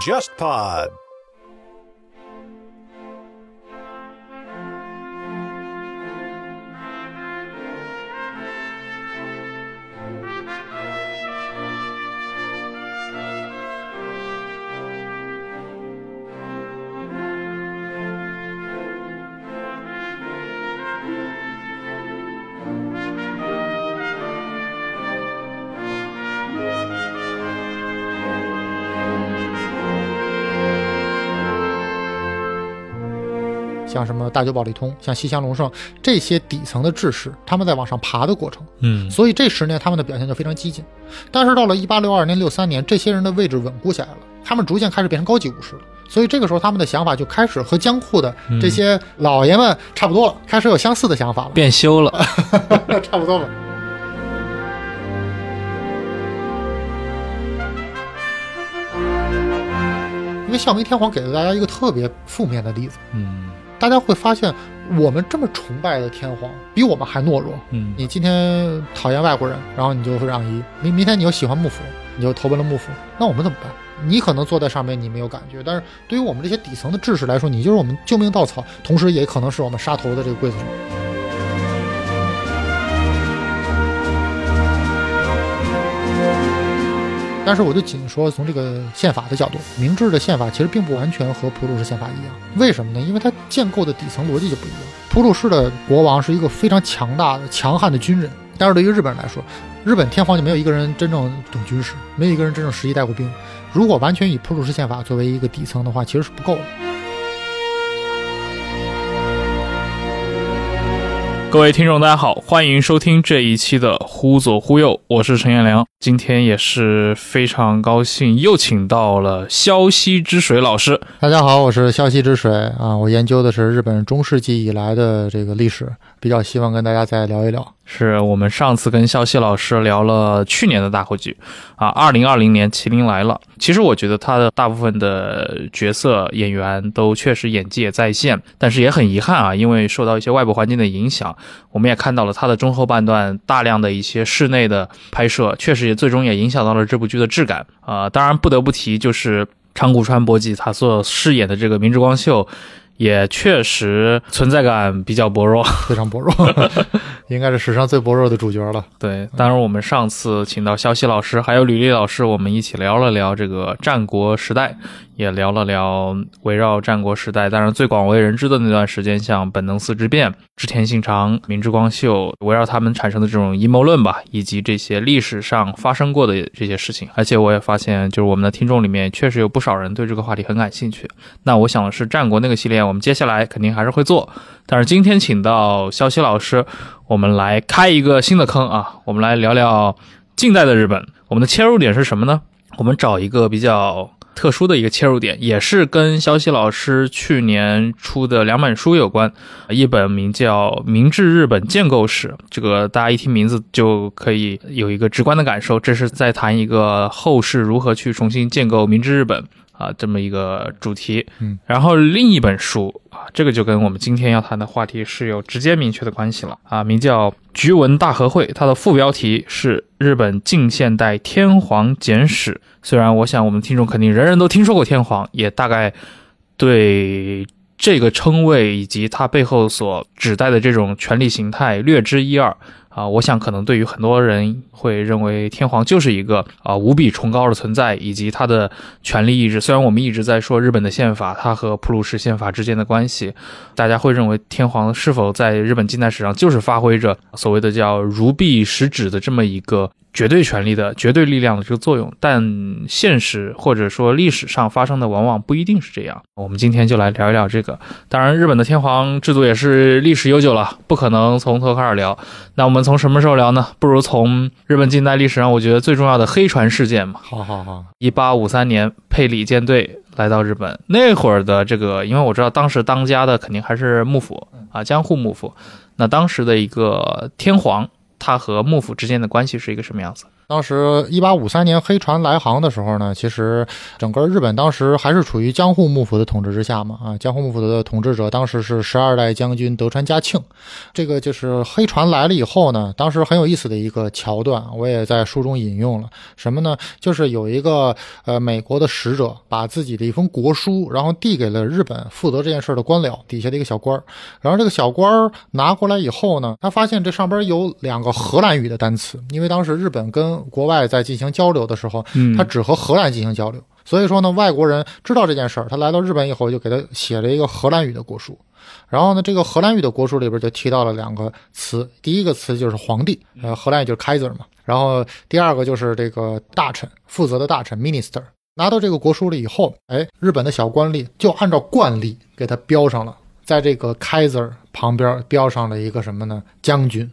JustPod。像什么大久保利通，像西乡隆盛这些底层的志士，他们在往上爬的过程。嗯，所以这十年他们的表现就非常激进。但是到了一八六二年、六三年，这些人的位置稳固下来了，他们逐渐开始变成高级武士了。所以这个时候，他们的想法就开始和江户的这些老爷们差不多了，开始有相似的想法了，变修了。差不多吧。因为孝明天皇给了大家一个特别负面的例子，嗯大家会发现，我们这么崇拜的天皇，比我们还懦弱。嗯你今天讨厌外国人，然后你就会让一；明明天你又喜欢幕府，你就投奔了幕府。那我们怎么办？你可能坐在上面，你没有感觉，但是对于我们这些底层的志士来说，你就是我们救命稻草，同时也可能是我们杀头的这个刽子手。但是我就仅说从这个宪法的角度，明治的宪法其实并不完全和普鲁士宪法一样。为什么呢？因为它建构的底层逻辑就不一样。普鲁士的国王是一个非常强大的、强悍的军人，但是对于日本人来说，日本天皇就没有一个人真正懂军事，没有一个人真正实际带过兵。如果完全以普鲁士宪法作为一个底层的话，其实是不够的。各位听众，大家好，欢迎收听这一期的《忽左忽右》，我是陈彦良。今天也是非常高兴，又请到了湘西之水老师。大家好，我是湘西之水啊，我研究的是日本中世纪以来的这个历史，比较希望跟大家再聊一聊。是我们上次跟肖西老师聊了去年的大后剧啊，二零二零年《麒麟来了》。其实我觉得他的大部分的角色演员都确实演技也在线，但是也很遗憾啊，因为受到一些外部环境的影响，我们也看到了他的中后半段大量的一些室内的拍摄，确实也最终也影响到了这部剧的质感啊、当然不得不提就是长谷川博己他所饰演的这个明智光秀。也确实存在感比较薄弱，非常薄弱，应该是史上最薄弱的主角了。对，当然我们上次请到肖西老师还有吕丽老师，我们一起聊了聊这个战国时代，也聊了聊围绕战国时代，当然最广为人知的那段时间，像本能寺之变、织田信长、明智光秀，围绕他们产生的这种阴谋论吧，以及这些历史上发生过的这些事情。而且我也发现，就是我们的听众里面确实有不少人对这个话题很感兴趣。那我想的是，战国那个系列，我们接下来肯定还是会做。但是今天请到肖西老师，我们来开一个新的坑啊，我们来聊聊近代的日本。我们的切入点是什么呢？我们找一个比较特殊的一个切入点，也是跟肖西老师去年出的两本书有关。一本名叫《明治日本建构史》，这个大家一听名字就可以有一个直观的感受，这是在谈一个后世如何去重新建构明治日本。啊，这么一个主题，嗯，然后另一本书啊，这个就跟我们今天要谈的话题是有直接明确的关系了啊，名叫《菊文大和会》，它的副标题是《日本近现代天皇简史》。虽然我想我们听众肯定人人都听说过天皇，也大概对这个称谓以及它背后所指代的这种权力形态略知一二。啊，我想可能对于很多人会认为天皇就是一个啊无比崇高的存在，以及他的权力意志。虽然我们一直在说日本的宪法，它和普鲁士宪法之间的关系，大家会认为天皇是否在日本近代史上就是发挥着所谓的叫如臂使指的这么一个绝对权力的绝对力量的这个作用，但现实或者说历史上发生的往往不一定是这样。我们今天就来聊一聊这个。当然，日本的天皇制度也是历史悠久了，不可能从头开始聊。那我们从什么时候聊呢？不如从日本近代历史上我觉得最重要的黑船事件嘛。好好好，一八五三年，佩里舰队来到日本，那会儿的这个，因为我知道当时当家的肯定还是幕府啊，江户幕府。那当时的一个天皇，他和幕府之间的关系是一个什么样子？当时一八五三年黑船来航的时候呢，其实整个日本当时还是处于江户幕府的统治之下嘛。啊，江户幕府的统治者当时是十二代将军德川家庆。这个就是黑船来了以后呢，当时很有意思的一个桥段，我也在书中引用了。什么呢？就是有一个呃美国的使者把自己的一封国书，然后递给了日本负责这件事的官僚底下的一个小官。然后这个小官拿过来以后呢，他发现这上边有两个荷兰语的单词，因为当时日本跟国外在进行交流的时候，嗯他只和荷兰进行交流，所以说呢，外国人知道这件事儿，他来到日本以后就给他写了一个荷兰语的国书。然后呢，这个荷兰语的国书里边就提到了两个词，第一个词就是皇帝，呃，荷兰语就是 Kaiser 嘛。然后第二个就是这个大臣，负责的大臣 Minister。拿到这个国书了以后，哎，日本的小官吏就按照惯例给他标上了，在这个 Kaiser 旁边标上了一个什么呢？将军。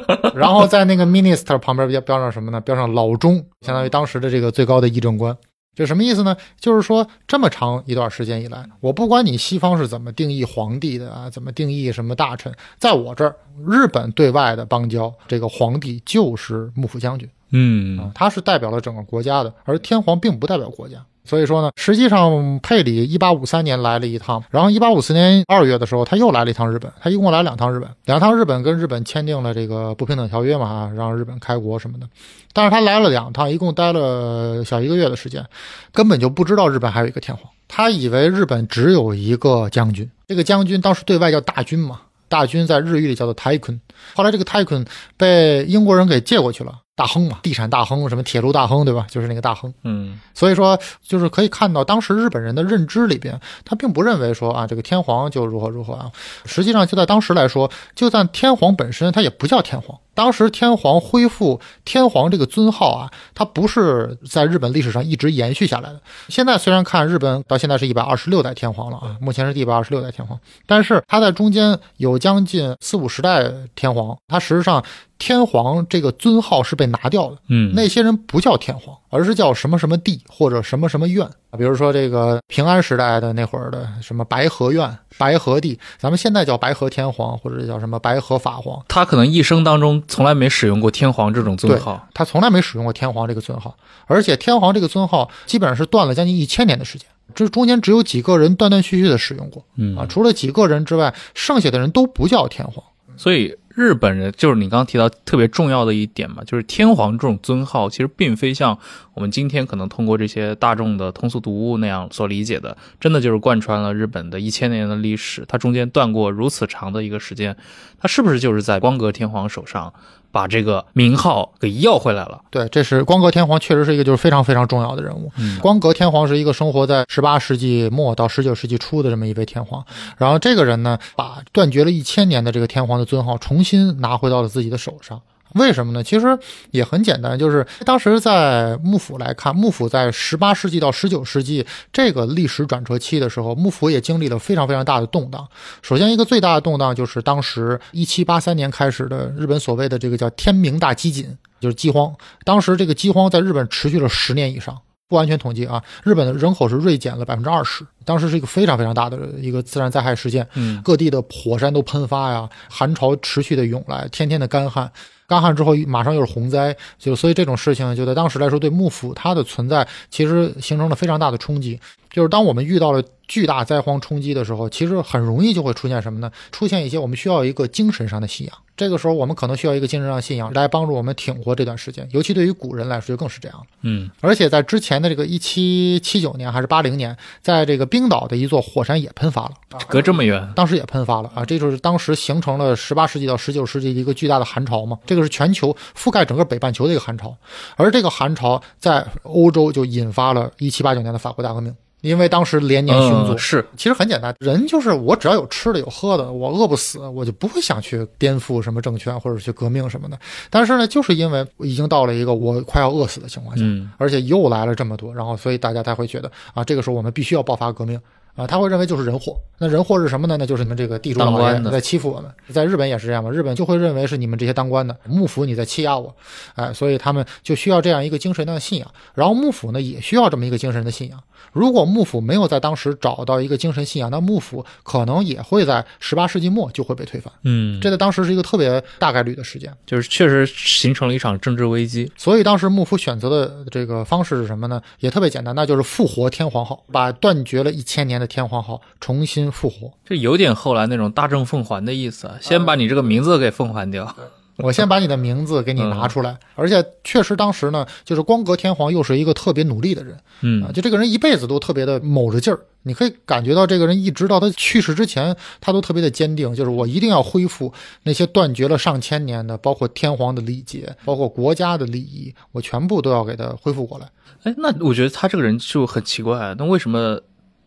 然后在那个 minister 旁边标标上什么呢？标上老中，相当于当时的这个最高的议政官。这什么意思呢？就是说这么长一段时间以来，我不管你西方是怎么定义皇帝的啊，怎么定义什么大臣，在我这儿，日本对外的邦交，这个皇帝就是幕府将军嗯啊，他是代表了整个国家的，而天皇并不代表国家。所以说呢，实际上佩里一八五三年来了一趟，然后一八五四年二月的时候，他又来了一趟日本，他一共来两趟日本，两趟日本跟日本签订了这个不平等条约嘛，啊，让日本开国什么的。但是他来了两趟，一共待了小一个月的时间，根本就不知道日本还有一个天皇，他以为日本只有一个将军，这个将军当时对外叫大军嘛，大军在日语里叫做泰坤，后来这个泰坤被英国人给借过去了。大亨嘛，地产大亨，什么铁路大亨，对吧？就是那个大亨。嗯所以说，就是可以看到当时日本人的认知里边，他并不认为说啊，这个天皇就如何如何啊。实际上，就在当时来说，就算天皇本身，他也不叫天皇。当时天皇恢复天皇这个尊号啊，它不是在日本历史上一直延续下来的。现在虽然看日本到现在是一百二十六代天皇了啊，目前是第一百二十六代天皇，但是他在中间有将近四五十代天皇，他实际上天皇这个尊号是被拿掉的。嗯，那些人不叫天皇，而是叫什么什么帝或者什么什么院。比如说这个平安时代的那会儿的什么白河院、白河帝，咱们现在叫白河天皇或者叫什么白河法皇，他可能一生当中从来没使用过天皇这种尊号。他从来没使用过天皇这个尊号，而且天皇这个尊号基本上是断了将近一千年的时间。这中间只有几个人断断续续的使用过嗯啊，除了几个人之外，剩下的人都不叫天皇。所以日本人就是你刚刚提到特别重要的一点嘛，就是天皇这种尊号，其实并非像我们今天可能通过这些大众的通俗读物那样所理解的，真的就是贯穿了日本的一千年的历史。它中间断过如此长的一个时间，它是不是就是在光格天皇手上把这个名号给要回来了？对，这是光格天皇，确实是一个就是非常非常重要的人物。嗯光格天皇是一个生活在十八世纪末到十九世纪初的这么一位天皇，然后这个人呢，把断绝了一千年的这个天皇的尊号重新拿回到了自己的手上。为什么呢？其实也很简单，就是当时在幕府来看，幕府在十八世纪到十九世纪这个历史转折期的时候，幕府也经历了非常非常大的动荡。首先，一个最大的动荡就是当时一七八三年开始的日本所谓的这个叫天明大饥馑，就是饥荒。当时这个饥荒在日本持续了十年以上。不完全统计啊，日本的人口是锐减了百分之二十，当时是一个非常非常大的一个自然灾害事件，嗯各地的火山都喷发呀，寒潮持续的涌来，天天的干旱，干旱之后马上又是洪灾，就所以这种事情就在当时来说，对幕府它的存在其实形成了非常大的冲击。就是当我们遇到了巨大灾荒冲击的时候，其实很容易就会出现什么呢？出现一些我们需要一个精神上的信仰。这个时候，我们可能需要一个精神上的信仰来帮助我们挺过这段时间，尤其对于古人来说就更是这样。嗯而且在之前的这个一七七九年还是八零年，在这个冰岛的一座火山也喷发了，隔这么远，当时也喷发了啊，这就是当时形成了十八世纪到十九世纪的一个巨大的寒潮嘛。这个是全球覆盖整个北半球的一个寒潮，而这个寒潮在欧洲就引发了一七八九年的法国大革命，因为当时连年凶作。嗯是其实很简单，人就是我只要有吃的有喝的，我饿不死，我就不会想去颠覆什么政权或者去革命什么的。但是呢，就是因为已经到了一个我快要饿死的情况下，嗯而且又来了这么多，然后所以大家才会觉得啊，这个时候我们必须要爆发革命啊，他会认为就是人祸。那人祸是什么呢？那就是你们这个地主老爷在欺负我们。在日本也是这样嘛，日本就会认为是你们这些当官的幕府你在欺压我，哎，所以他们就需要这样一个精神的信仰。然后幕府呢也需要这么一个精神的信仰。如果幕府没有在当时找到一个精神信仰，那幕府可能也会在十八世纪末就会被推翻。嗯，这在当时是一个特别大概率的事件。就是确实形成了一场政治危机。所以当时幕府选择的这个方式是什么呢？也特别简单，那就是复活天皇后，把断绝了一千年的天皇号重新复活。这有点后来那种大政奉还的意思啊，先把你这个名字给奉还掉。我先把你的名字给你拿出来，而且确实当时呢，就是光格天皇又是一个特别努力的人嗯啊，就这个人一辈子都特别的卯着劲儿，你可以感觉到这个人一直到他去世之前，他都特别的坚定，就是我一定要恢复那些断绝了上千年的，包括天皇的礼节，包括国家的礼仪，我全部都要给他恢复过来。哎，那我觉得他这个人就很奇怪，那为什么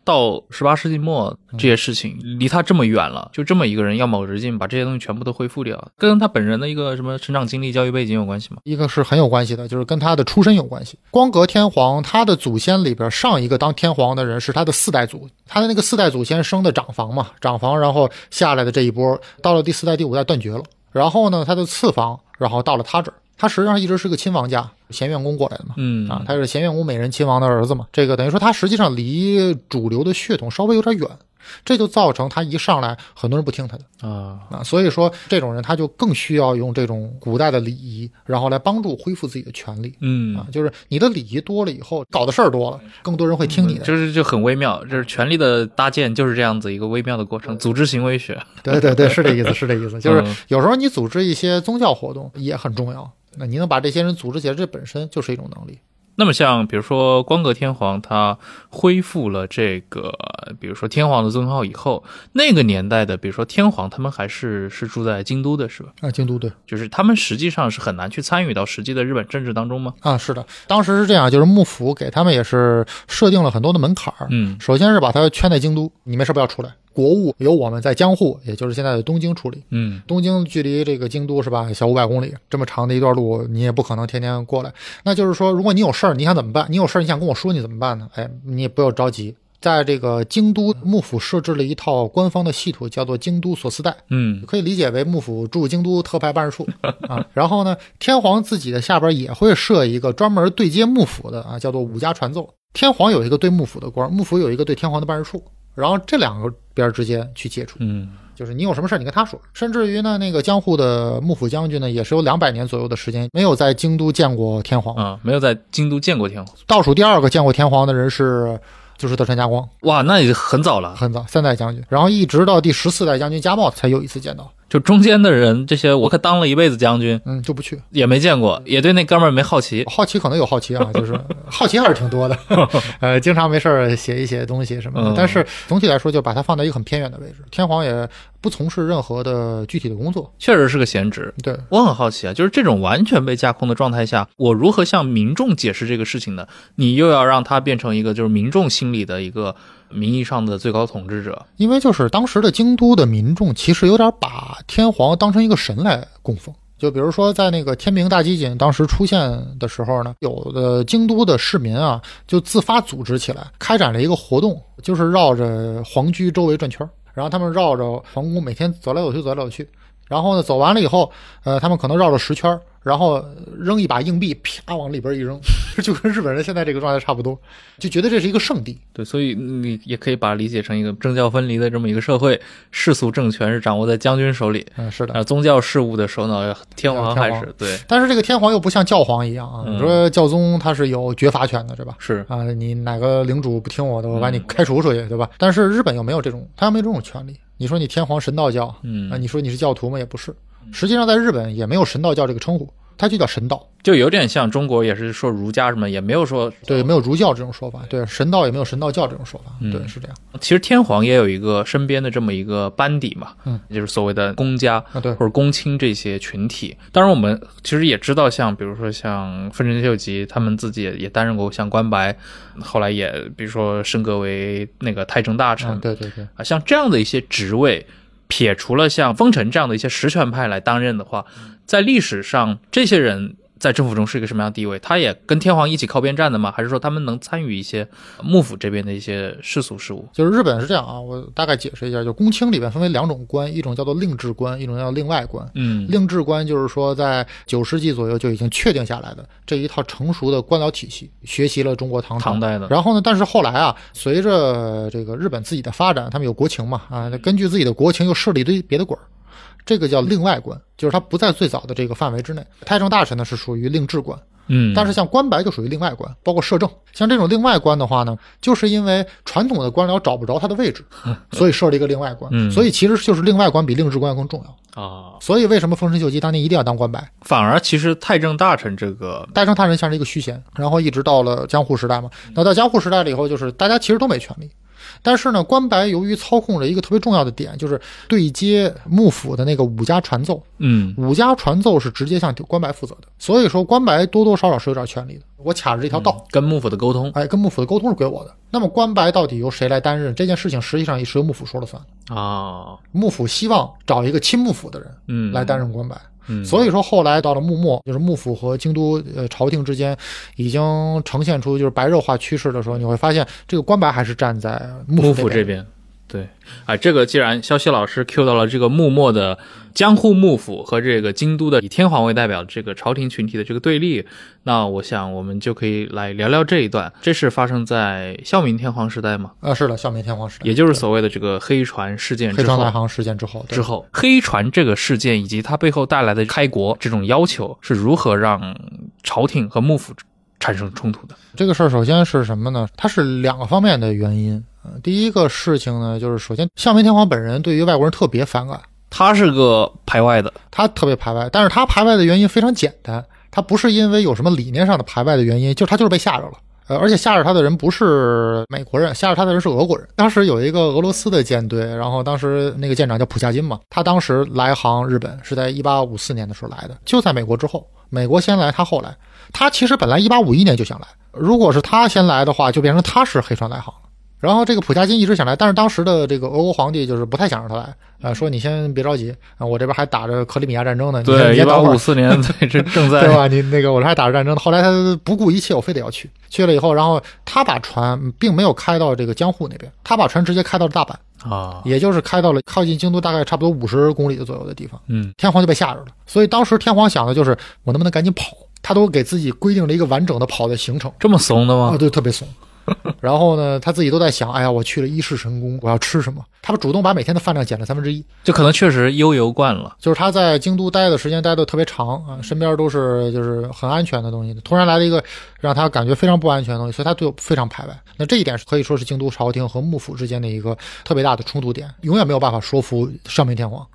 到十八世纪末这些事情离他这么远了，就这么一个人要卯着劲把这些东西全部都恢复掉，跟他本人的一个什么成长经历、教育背景有关系吗？一个是很有关系的，就是跟他的出身有关系。光格天皇他的祖先里边上一个当天皇的人是他的四代祖，他的那个四代祖先生的长房嘛，长房然后下来的这一波，到了第四代、第五代断绝了，然后呢，他的次房，然后到了他这儿，他实际上一直是个亲王家，贤院公过来的嘛。嗯啊，他是贤院公美人亲王的儿子嘛，这个等于说他实际上离主流的血统稍微有点远，这就造成他一上来很多人不听他的。啊，啊，所以说这种人他就更需要用这种古代的礼仪，然后来帮助恢复自己的权利。嗯啊，，就是你的礼仪多了以后，搞的事儿多了，更多人会听你的。就是就很微妙，就是权力的搭建就是这样子一个微妙的过程，组织行为学。对对对，是这意思，是这意思。就是嗯有时候你组织一些宗教活动也很重要，那你能把这些人组织起来，这本身就是一种能力。那么像比如说光格天皇他恢复了这个，比如说天皇的尊号以后，那个年代的，比如说天皇他们还是是住在京都的是吧？啊，京都对就是他们实际上是很难去参与到实际的日本政治当中吗？啊，是的，当时是这样，就是幕府给他们也是设定了很多的门槛儿。嗯首先是把他圈在京都，你没事不要出来。国务由我们在江户，也就是现在的东京处理。嗯东京距离这个京都是吧，小五百公里，这么长的一段路，你也不可能天天过来。那就是说，如果你有事儿，你想怎么办？你有事儿，你想跟我说，你怎么办呢？哎，你也不要着急，在这个京都幕府设置了一套官方的系统，叫做京都所司代，嗯可以理解为幕府驻京都特派办事处啊。然后呢，天皇自己的下边也会设一个专门对接幕府的啊，叫做五家传奏。天皇有一个对幕府的官，幕府有一个对天皇的办事处，然后这两个边之间去接触。嗯就是你有什么事儿，你跟他说。甚至于呢，那个江户的幕府将军呢，也是有两百年左右的时间没有在京都见过天皇。啊，没有在京都见过天皇。倒数第二个见过天皇的人是，就是德川家光，哇，那也很早了，很早，三代将军。然后一直到第十四代将军家茂才有一次见到，就中间的人，这些我可当了一辈子将军，嗯，就不去。也没见过，也对那哥们儿没好奇。好奇可能有好奇啊，就是好奇还是挺多的，呃，经常没事儿写一写东西什么的嗯。但是总体来说，就把它放在一个很偏远的位置。天皇也不从事任何的具体的工作，确实是个闲职。对，我很好奇啊，就是这种完全被架空的状态下，我如何向民众解释这个事情呢？你又要让它变成一个就是民众心里的一个名义上的最高统治者，因为就是当时的京都的民众其实有点把天皇当成一个神来供奉。就比如说，在那个天明大集锦当时出现的时候呢，有的京都的市民啊，就自发组织起来，开展了一个活动，就是绕着皇居周围转圈儿然后他们绕着皇宫每天走来走去，走来走去。然后呢，走完了以后，呃，他们可能绕了十圈儿然后扔一把硬币，啪往里边一扔，就跟日本人现在这个状态差不多，就觉得这是一个圣地。对，所以你也可以把它理解成一个政教分离的这么一个社会，世俗政权是掌握在将军手里，嗯，是的。啊，宗教事务的首脑天皇还是对，但是这个天皇又不像教皇一样啊，嗯你说教宗他是有绝罚权的，对吧？是啊，你哪个领主不听我的，我把你开除出去，对吧？但是日本又没有这种，他又没有这种权利。你说你天皇神道教，嗯啊，你说你是教徒吗？也不是。实际上，在日本也没有神道教这个称呼，它就叫神道。就有点像中国也是说儒家什么，也没有说对，没有儒教这种说法。对，神道也没有神道教这种说法。嗯对，是这样。其实天皇也有一个身边的这么一个班底嘛，嗯，就是所谓的公家啊，对或，者公卿这些群体。当然，我们其实也知道，像比如说像丰臣秀吉，他们自己也也担任过像官白，后来也比如说升格为那个太政大臣、嗯，对对对，啊，像这样的一些职位，撇除了像丰臣这样的一些实权派来担任的话，在历史上这些人在政府中是一个什么样的地位？他也跟天皇一起靠边站的吗？还是说他们能参与一些幕府这边的一些世俗事务？就是日本是这样啊，我大概解释一下，就公卿里边分为两种官，一种叫做令制官，一种叫令外官。嗯令制官就是说，在九世纪左右就已经确定下来的这一套成熟的官僚体系，学习了中国唐朝唐代的然后呢，但是后来啊，随着这个日本自己的发展，他们有国情嘛啊，根据自己的国情又设了一堆别的官儿，这个叫令外官，就是他不在最早的这个范围之内。太政大臣呢是属于令制官，嗯，但是像官白就属于另外官，包括摄政。像这种另外官的话呢，就是因为传统的官僚找不着他的位置，所以设了一个另外官。嗯所以其实就是另外官比令制官更重要。啊，所以为什么丰臣秀吉当年一定要当官白？反而其实太政大臣这个太政大臣像是一个虚衔，然后一直到了江户时代嘛。那到江户时代了以后，就是大家其实都没权利。但是呢，关白由于操控着一个特别重要的点，就是对接幕府的那个武家传奏，嗯武家传奏是直接向关白负责的，所以说关白多多少少是有点权利的。我卡着这条道，跟幕府的沟通哎，跟幕府的沟通是归我的。那么关白到底由谁来担任这件事情，实际上也是由幕府说了算。啊，幕府希望找一个亲幕府的人嗯，来担任关白。嗯，所以说后来到了幕末，就是幕府和京都呃朝廷之间已经呈现出就是白热化趋势的时候，你会发现这个官白还是站在幕幕府这边。对，啊，这个既然萧息老师 Q 到了这个幕末的江户幕府和这个京都的以天皇为代表的这个朝廷群体的这个对立，那我想我们就可以来聊聊这一段。这是发生在孝明天皇时代吗？啊，是的，孝明天皇时代，也就是所谓的这个黑船事件之后。黑船大行事件之后，之后，黑船这个事件以及它背后带来的开国这种要求是如何让朝廷和幕府产生冲突的？这个事儿首先是什么呢？它是两个方面的原因。第一个事情呢，就是首先孝明天皇本人对于外国人特别反感，他是个排外的，他特别排外，但是他排外的原因非常简单，他不是因为有什么理念上的排外的原因，就是他就是被吓着了。呃，而且吓着他的人不是美国人，吓着他的人是俄国人。当时有一个俄罗斯的舰队，然后当时那个舰长叫普夏金嘛，他当时来航日本是在一八五四年的时候来的，就在美国之后，美国先来，他后来。他其实本来一八五一年就想来，如果是他先来的话，就变成他是黑船来航。然后这个普加金一直想来，但是当时的这个俄国皇帝就是不太想让他来，呃，说你先别着急啊，我这边还打着克里米亚战争呢，你先对，一八五四年，对，这正在对吧？你那个我这还打着战争呢，后来他不顾一切，我非得要去。去了以后，然后他把船并没有开到这个江户那边，他把船直接开到了大阪，啊，也就是开到了靠近京都大概差不多五十公里的左右的地方。嗯，天皇就被吓着了，所以当时天皇想的就是我能不能赶紧跑，他都给自己规定了一个完整的跑的行程这么怂的吗啊，吗？对，特别怂。然后呢，他自己都在想，哎呀，我去了一世神宫，我要吃什么？他主动把每天的饭量减了三分之一。就可能确实悠游惯了，就是他在京都待的时间待的特别长啊，身边都是就是很安全的东西，突然来了一个让他感觉非常不安全的东西，所以他对我非常排外。那这一点是可以说是京都朝廷和幕府之间的一个特别大的冲突点，永远没有办法说服上明天皇。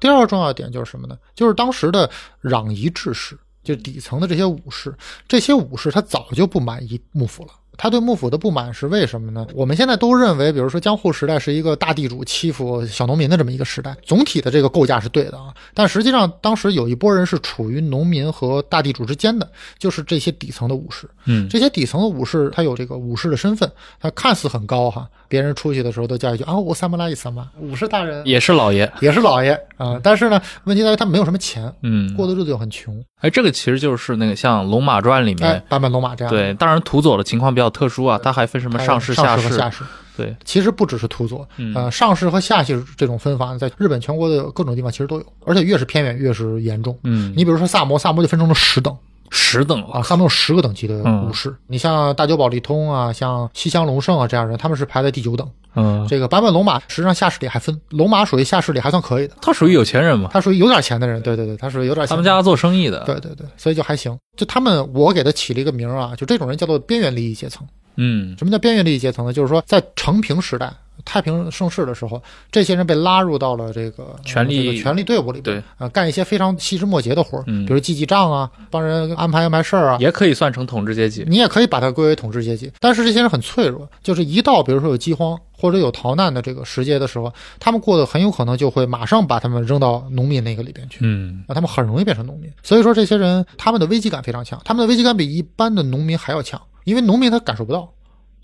第二个重要点就是什么呢？就是当时的攘夷志士，就底层的这些武士，这些武士他早就不满意幕府了。他对幕府的不满是为什么呢？我们现在都认为，比如说江户时代是一个大地主欺负小农民的这么一个时代，总体的这个构架是对的啊。但实际上，当时有一波人是处于农民和大地主之间的，就是这些底层的武士。嗯，这些底层的武士，他有这个武士的身份，他看似很高哈，别人出去的时候都叫一句啊，我萨姆拉一萨玛，武士大人也是老爷，也是老爷啊。但是呢，问题在于他没有什么钱，嗯，过的日子又很穷。哎，这个其实就是那个像《龙马传》里哎面，，坂本龙马这样的对，当然土佐的情况比较特殊啊，它还分什么上市、上下士，士和下市。对，其实不只是土佐，嗯呃，上市和下士这种分法，在日本全国的各种地方其实都有，而且越是偏远越是严重。嗯，你比如说萨摩，萨摩就分成了十等十等啊，他们有十个等级的嗯武士。你像大久保利通啊，像西乡隆盛啊这样人，他们是排在第九等。嗯，这个坂本龙马实际上下士里还分，龙马属于下士里还算可以的，他属于有钱人嘛，他属于有点钱的人。对对对，他属于有点钱。他们家做生意的，对对对，所以就还行。就他们，我给他起了一个名儿啊，就这种人叫做边缘利益阶层。嗯，什么叫边缘利益阶层呢？就是说，在成平时代、太平盛世的时候，这些人被拉入到了这个呃权力这个权力队伍里边，对。啊、干一些非常细枝末节的活儿，嗯。比如记记账啊，帮人安排安排事儿啊。也可以算成统治阶级，你也可以把它归为统治阶级，但是这些人很脆弱，就是一到比如说有饥荒或者有逃难的这个时节的时候，他们过得很有可能就会马上把他们扔到农民那个里边去。嗯，啊，他们很容易变成农民，所以说这些人他们的危机感非常强，他们的危机感比一般的农民还要强，因为农民他感受不到，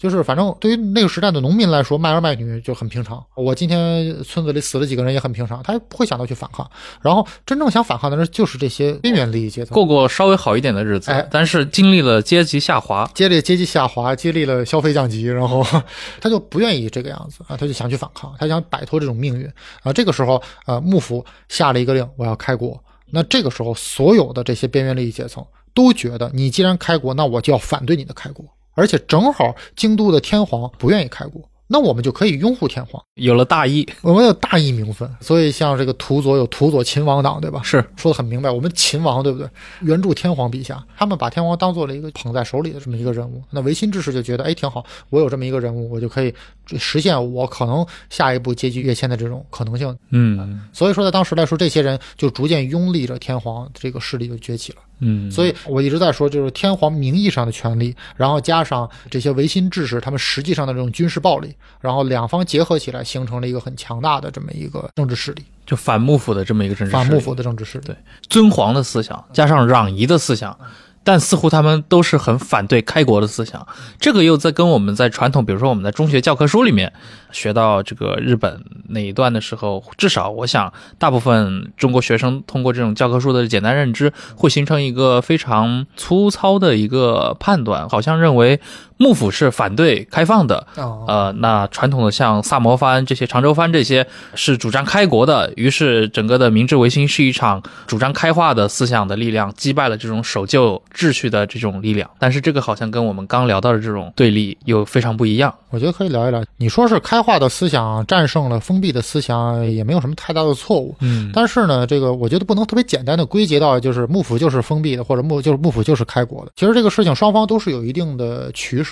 就是反正对于那个时代的农民来说，卖儿卖女就很平常。我今天村子里死了几个人也很平常，他也不会想到去反抗。然后真正想反抗的人就是这些边缘利益阶层，过过稍微好一点的日子，哎但是经历了阶级下滑，接着阶级下滑，接力了消费降级，然后 他就不愿意这个样子啊，他就想去反抗，他想摆脱这种命运啊。这个时候，呃，幕府下了一个令，我要开国。那这个时候，所有的这些边缘利益阶层都觉得，你既然开国，那我就要反对你的开国。而且正好京都的天皇不愿意开国，那我们就可以拥护天皇，有了大义，我们有大义名分。所以像这个土佐有土佐秦王党，对吧？是说的很明白，我们秦王对不对？援助天皇陛下，他们把天皇当做了一个捧在手里的这么一个人物。那维新志士就觉得，哎，挺好，我有这么一个人物，我就可以实现我可能下一步阶级跃迁的这种可能性。嗯所以说，在当时来说，这些人就逐渐拥立着天皇这个势力就崛起了。嗯，所以我一直在说，就是天皇名义上的权利，然后加上这些维新志士他们实际上的这种军事暴力，然后两方结合起来，形成了一个很强大的这么一个政治势力，就反幕府的这么一个政治势力。反幕府的政治势力。对。尊皇的思想，加上攘夷的思想，但似乎他们都是很反对开国的思想。这个又在跟我们在传统，比如说我们在中学教科书里面学到这个日本那一段的时候，至少我想大部分中国学生通过这种教科书的简单认知，会形成一个非常粗糙的一个判断，好像认为幕府是反对开放的，啊，呃，那传统的像萨摩藩这些、长州藩这些是主张开国的，于是整个的明治维新是一场主张开化的思想的力量击败了这种守旧秩序的这种力量。但是这个好像跟我们刚聊到的这种对立又非常不一样。我觉得可以聊一聊。你说是开化的思想战胜了封闭的思想，也没有什么太大的错误。嗯但是呢，这个我觉得不能特别简单的归结到就是幕府就是封闭的，或者幕就是幕府就是开国的。其实这个事情双方都是有一定的取舍。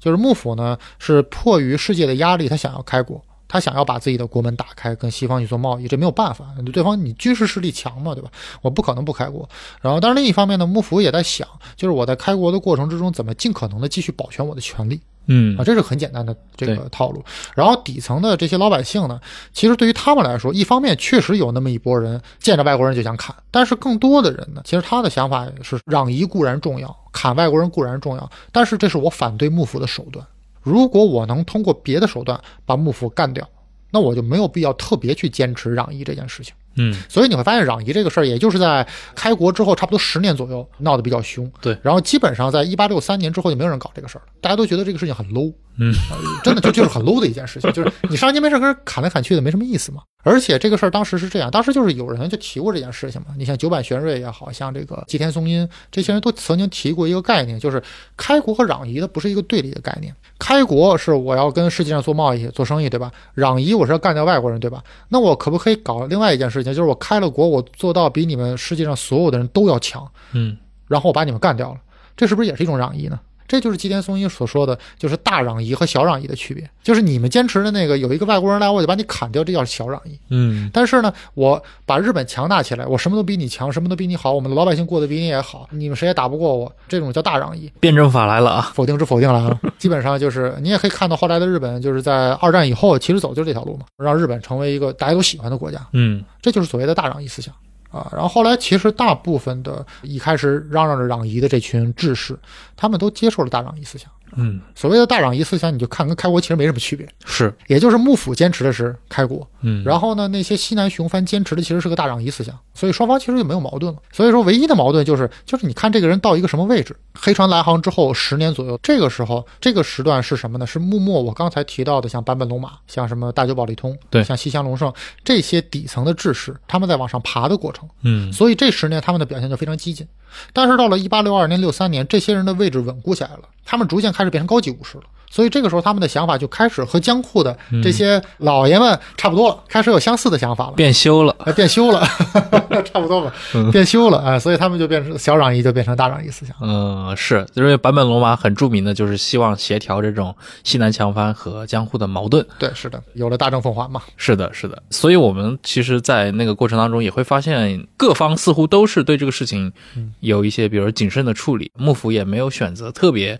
就是幕府呢是迫于世界的压力，他想要开国，他想要把自己的国门打开，跟西方去做贸易，这没有办法，对方你军事实力强嘛，对吧？我不可能不开国。然后，但是另一方面呢，幕府也在想，就是我在开国的过程之中，怎么尽可能的继续保全我的权利。嗯啊，这是很简单的这个套路。然后底层的这些老百姓呢，其实对于他们来说，一方面确实有那么一波人见着外国人就想砍，但是更多的人呢，其实他的想法是攘夷固然重要，砍外国人固然重要，但是这是我反对幕府的手段。如果我能通过别的手段把幕府干掉，那我就没有必要特别去坚持攘夷这件事情。嗯所以你会发现攘夷这个事儿，也就是在开国之后差不多十年左右闹得比较凶。对然后基本上在一八六三年之后就没有人搞这个事儿了，大家都觉得这个事情很 low。嗯呃，真的就就是很 low 的一件事情，就是你上街没事跟人砍来砍去的，没什么意思嘛。而且这个事儿当时是这样，当时就是有人就提过这件事情嘛。你像九坂玄瑞也好像这个吉田松阴这些人都曾经提过一个概念，就是开国和攘夷它不是一个对立的概念。开国是我要跟世界上做贸易、做生意，对吧？攘夷我是要干掉外国人，对吧？那我可不可以搞另外一件事情，就是我开了国，我做到比你们世界上所有的人都要强，嗯然后我把你们干掉了，这是不是也是一种攘夷呢？这就是吉田松阴所说的，就是大攘夷和小攘夷的区别。就是你们坚持的那个，有一个外国人来，我就把你砍掉，这叫小攘夷。嗯但是呢，我把日本强大起来，我什么都比你强，什么都比你好，我们的老百姓过得比你也好，你们谁也打不过我，这种叫大攘夷。辩证法来了啊。否定之否定来了，基本上就是你也可以看到后来的日本，就是在二战以后，其实走就是这条路嘛，让日本成为一个大家都喜欢的国家。嗯这就是所谓的大攘夷思想啊。然后后来其实大部分的一开始嚷嚷着攘夷的这群志士，他们都接受了大攘夷思想。嗯，所谓的大攘夷思想，你就看跟开国其实没什么区别，是也就是幕府坚持的是开国，嗯，然后呢，那些西南雄藩坚持的其实是个大攘夷思想，所以双方其实就没有矛盾了。所以说，唯一的矛盾就是，就是你看这个人到一个什么位置。黑船来航之后十年左右，这个时候这个时段是什么呢？是幕末我刚才提到的，像坂本龙马，像什么大久保利通，对像西乡隆盛这些底层的志士，他们在往上爬的过程。嗯所以这十年他们的表现就非常激进。但是到了一八六二年、六三年，这些人的位置稳固下来了，他们逐渐开始变成高级武士了。所以这个时候，他们的想法就开始和江户的这些老爷们差不多了，开始有相似的想法了。变修了。呃，变修了，差不多吧，嗯变修了，哎、所以他们就变成小攘夷，就变成大攘夷思想。嗯，是，因为坂本龙马很著名的就是希望协调这种西南强藩和江户的矛盾。对，是的，有了大政奉还嘛。是的，是的，所以我们其实，在那个过程当中也会发现，各方似乎都是对这个事情有一些，比如谨慎的处理。幕府也没有选择特别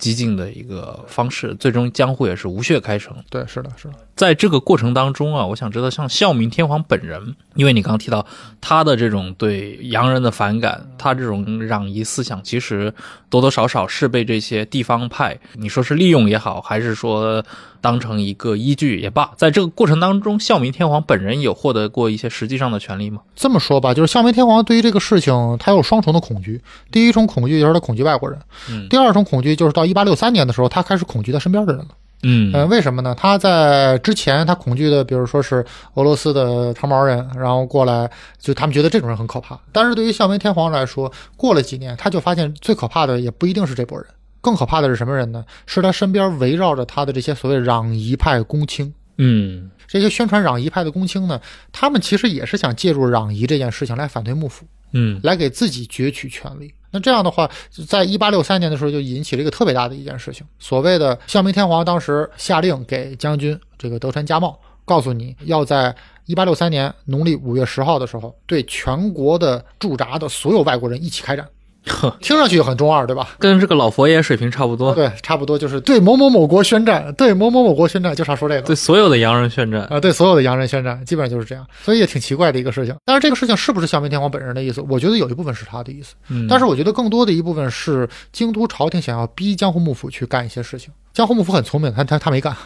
激进的一个方式，最终江户也是无血开城。对，是的，是的，在这个过程当中啊，我想知道，像孝明天皇本人，因为你刚刚提到他的这种对洋人的反感，他这种攘夷思想，其实多多少少是被这些地方派，你说是利用也好，还是说当成一个依据也罢，在这个过程当中，孝明天皇本人有获得过一些实际上的权利吗？这么说吧，就是孝明天皇对于这个事情，他有双重的恐惧。第一重恐惧就是他恐惧外国人，嗯第二重恐惧就是到一八六三年的时候，他开始恐惧他身边的人了。嗯呃，为什么呢？他在之前他恐惧的，比如说是俄罗斯的长毛人，然后过来，就他们觉得这种人很可怕。但是对于孝明天皇来说，过了几年，他就发现最可怕的也不一定是这波人，更可怕的是什么人呢？是他身边围绕着他的这些所谓攘夷派公卿。嗯这些宣传攘夷派的公卿呢，他们其实也是想借助攘夷这件事情来反对幕府，嗯来给自己攫取权力。那这样的话，在一八六三年的时候就引起了一个特别大的一件事情，所谓的孝明天皇当时下令给将军这个德川家茂，告诉你要在一八六三年农历五月十号的时候，对全国的驻扎的所有外国人一起开战。呵，听上去很中二，对吧？跟这个老佛爷水平差不多，对，差不多就是对某某某国宣战，对某某某国宣战，就差说这个。对所有的洋人宣战。啊，对所有的洋人宣战，基本上就是这样，所以也挺奇怪的一个事情。但是这个事情是不是孝明天皇本人的意思？我觉得有一部分是他的意思，嗯，但是我觉得更多的一部分是京都朝廷想要逼江户幕府去干一些事情。江户幕府很聪明，他他他没干，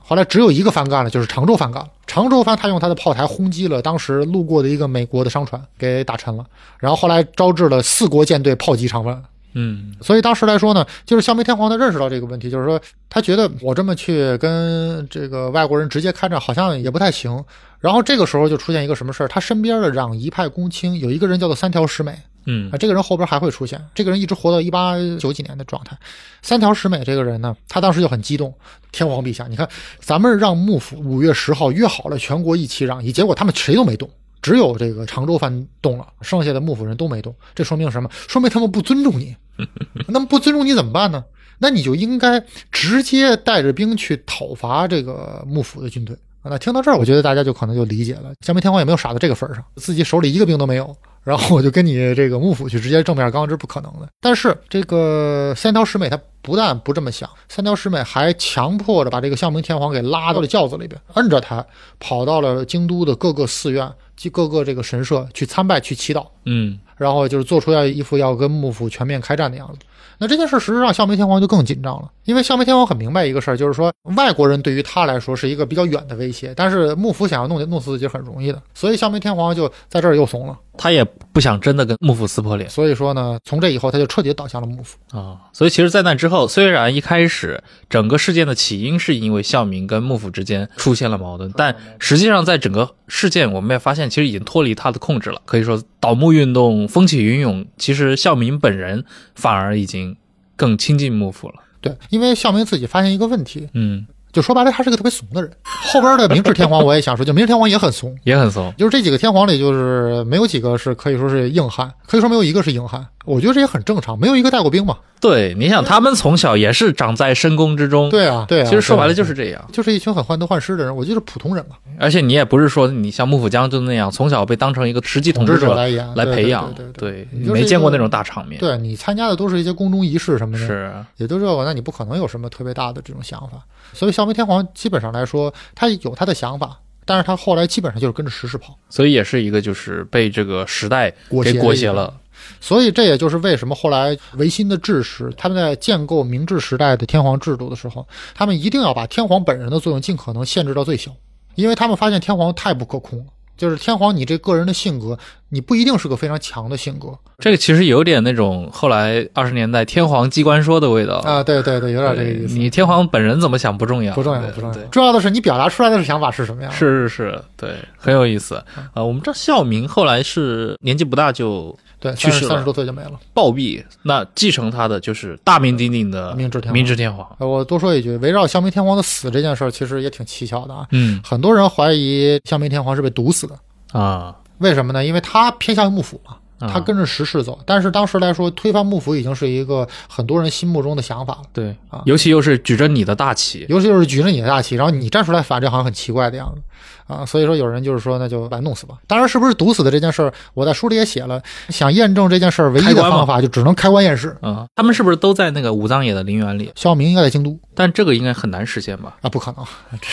后来只有一个翻干了，就是常州翻干了。常州翻他用他的炮台轰击了当时路过的一个美国的商船，给打沉了。然后后来招致了四国舰队炮击长湾。嗯所以当时来说呢，就是孝明天皇他认识到这个问题，就是说他觉得我这么去跟这个外国人直接开战好像也不太行。然后这个时候就出现一个什么事儿，他身边的攘夷派公卿有一个人叫做三条十美嗯啊，这个人后边还会出现，这个人一直活到一八九几年的状态。三条十美这个人呢，他当时就很激动，天皇陛下，你看咱们让幕府五月十号约好了全国一起攘夷，结果他们谁都没动。只有这个常州藩动了，剩下的幕府人都没动，这说明什么？说明他们不尊重你。那么不尊重你怎么办呢？那你就应该直接带着兵去讨伐这个幕府的军队。啊那听到这儿，我觉得大家就可能就理解了，江明天皇也没有傻到这个份儿上，自己手里一个兵都没有，然后我就跟你这个幕府去直接正面刚，这是不可能的。但是这个三条十美他不但不这么想，三条十美还强迫着把这个孝明天皇给拉到了轿子里边，摁着他跑到了京都的各个寺院、及各个这个神社去参拜、去祈祷。嗯然后就是做出要一副要跟幕府全面开战的样子。那这件事实际上，孝明天皇就更紧张了，因为孝明天皇很明白一个事儿，就是说外国人对于他来说是一个比较远的威胁，但是幕府想要弄弄死自己很容易的，所以孝明天皇就在这儿又怂了。他也不想真的跟幕府撕破脸所以说呢，从这以后他就彻底倒向了幕府。啊。所以其实，在那之后，虽然一开始整个事件的起因是因为孝明跟幕府之间出现了矛盾，但实际上在整个事件，我们也发现其实已经脱离他的控制了。可以说，倒幕运动风起云涌，其实孝明本人反而已经更亲近幕府了。对，因为孝明自己发现一个问题，嗯，就说白了，他是个特别怂的人。后边的明治天皇我也想说，就明治天皇也很怂，也很怂。就是这几个天皇里，就是没有几个是可以说是硬汉，可以说没有一个是硬汉。我觉得这也很正常，没有一个带过兵嘛。对，你想，他们从小也是长在深宫之中，对啊，对啊。其实说白了就是这样。就是一群很患得患失的人，我就是普通人嘛，而且你也不是说你像幕府将军那样，从小被当成一个实际统统治者来培养，对你没见过那种大场面，对你参加的都是一些宫中仪式什么的，是，也就这个，那你不可能有什么特别大的这种想法。所以孝明天皇基本上来说，他有他的想法，但是他后来基本上就是跟着时势跑，所以也是一个就是被这个时代给裹挟了。所以这也就是为什么后来维新的志士他们在建构明治时代的天皇制度的时候，他们一定要把天皇本人的作用尽可能限制到最小，因为他们发现天皇太不可控了。就是天皇，你这个人的性格，你不一定是个非常强的性格这个其实有点那种后来二十年代天皇机关说的味道啊。对对对，有点这个意思。你天皇本人怎么想不重要，不重要，不重要。重要的是你表达出来的想法是什么样。是是是，对，很有意思。啊，我们知道孝明后来是年纪不大就对，去世了三十多岁就没了。暴毙，那继承他的就是大名鼎鼎的明治天皇明治天皇。呃我多说一句，围绕孝明天皇的死这件事儿，其实也挺蹊跷的啊。嗯很多人怀疑孝明天皇是被毒死的，啊，为什么呢？因为他偏向于幕府嘛。啊他跟着时势走。但是当时来说，推翻幕府已经是一个很多人心目中的想法了。对啊尤其又是举着你的大旗，尤其就是举着你的大旗，然后你站出来反，这好像很奇怪的样子啊。所以说有人就是说，那就把他弄死吧。当然，是不是毒死的这件事儿，我在书里也写了。想验证这件事儿，唯一的方法就只能开棺验尸。嗯，他们是不是都在那个武藏野的陵园里？萧明应该在京都但这个应该很难实现吧？啊，不可能，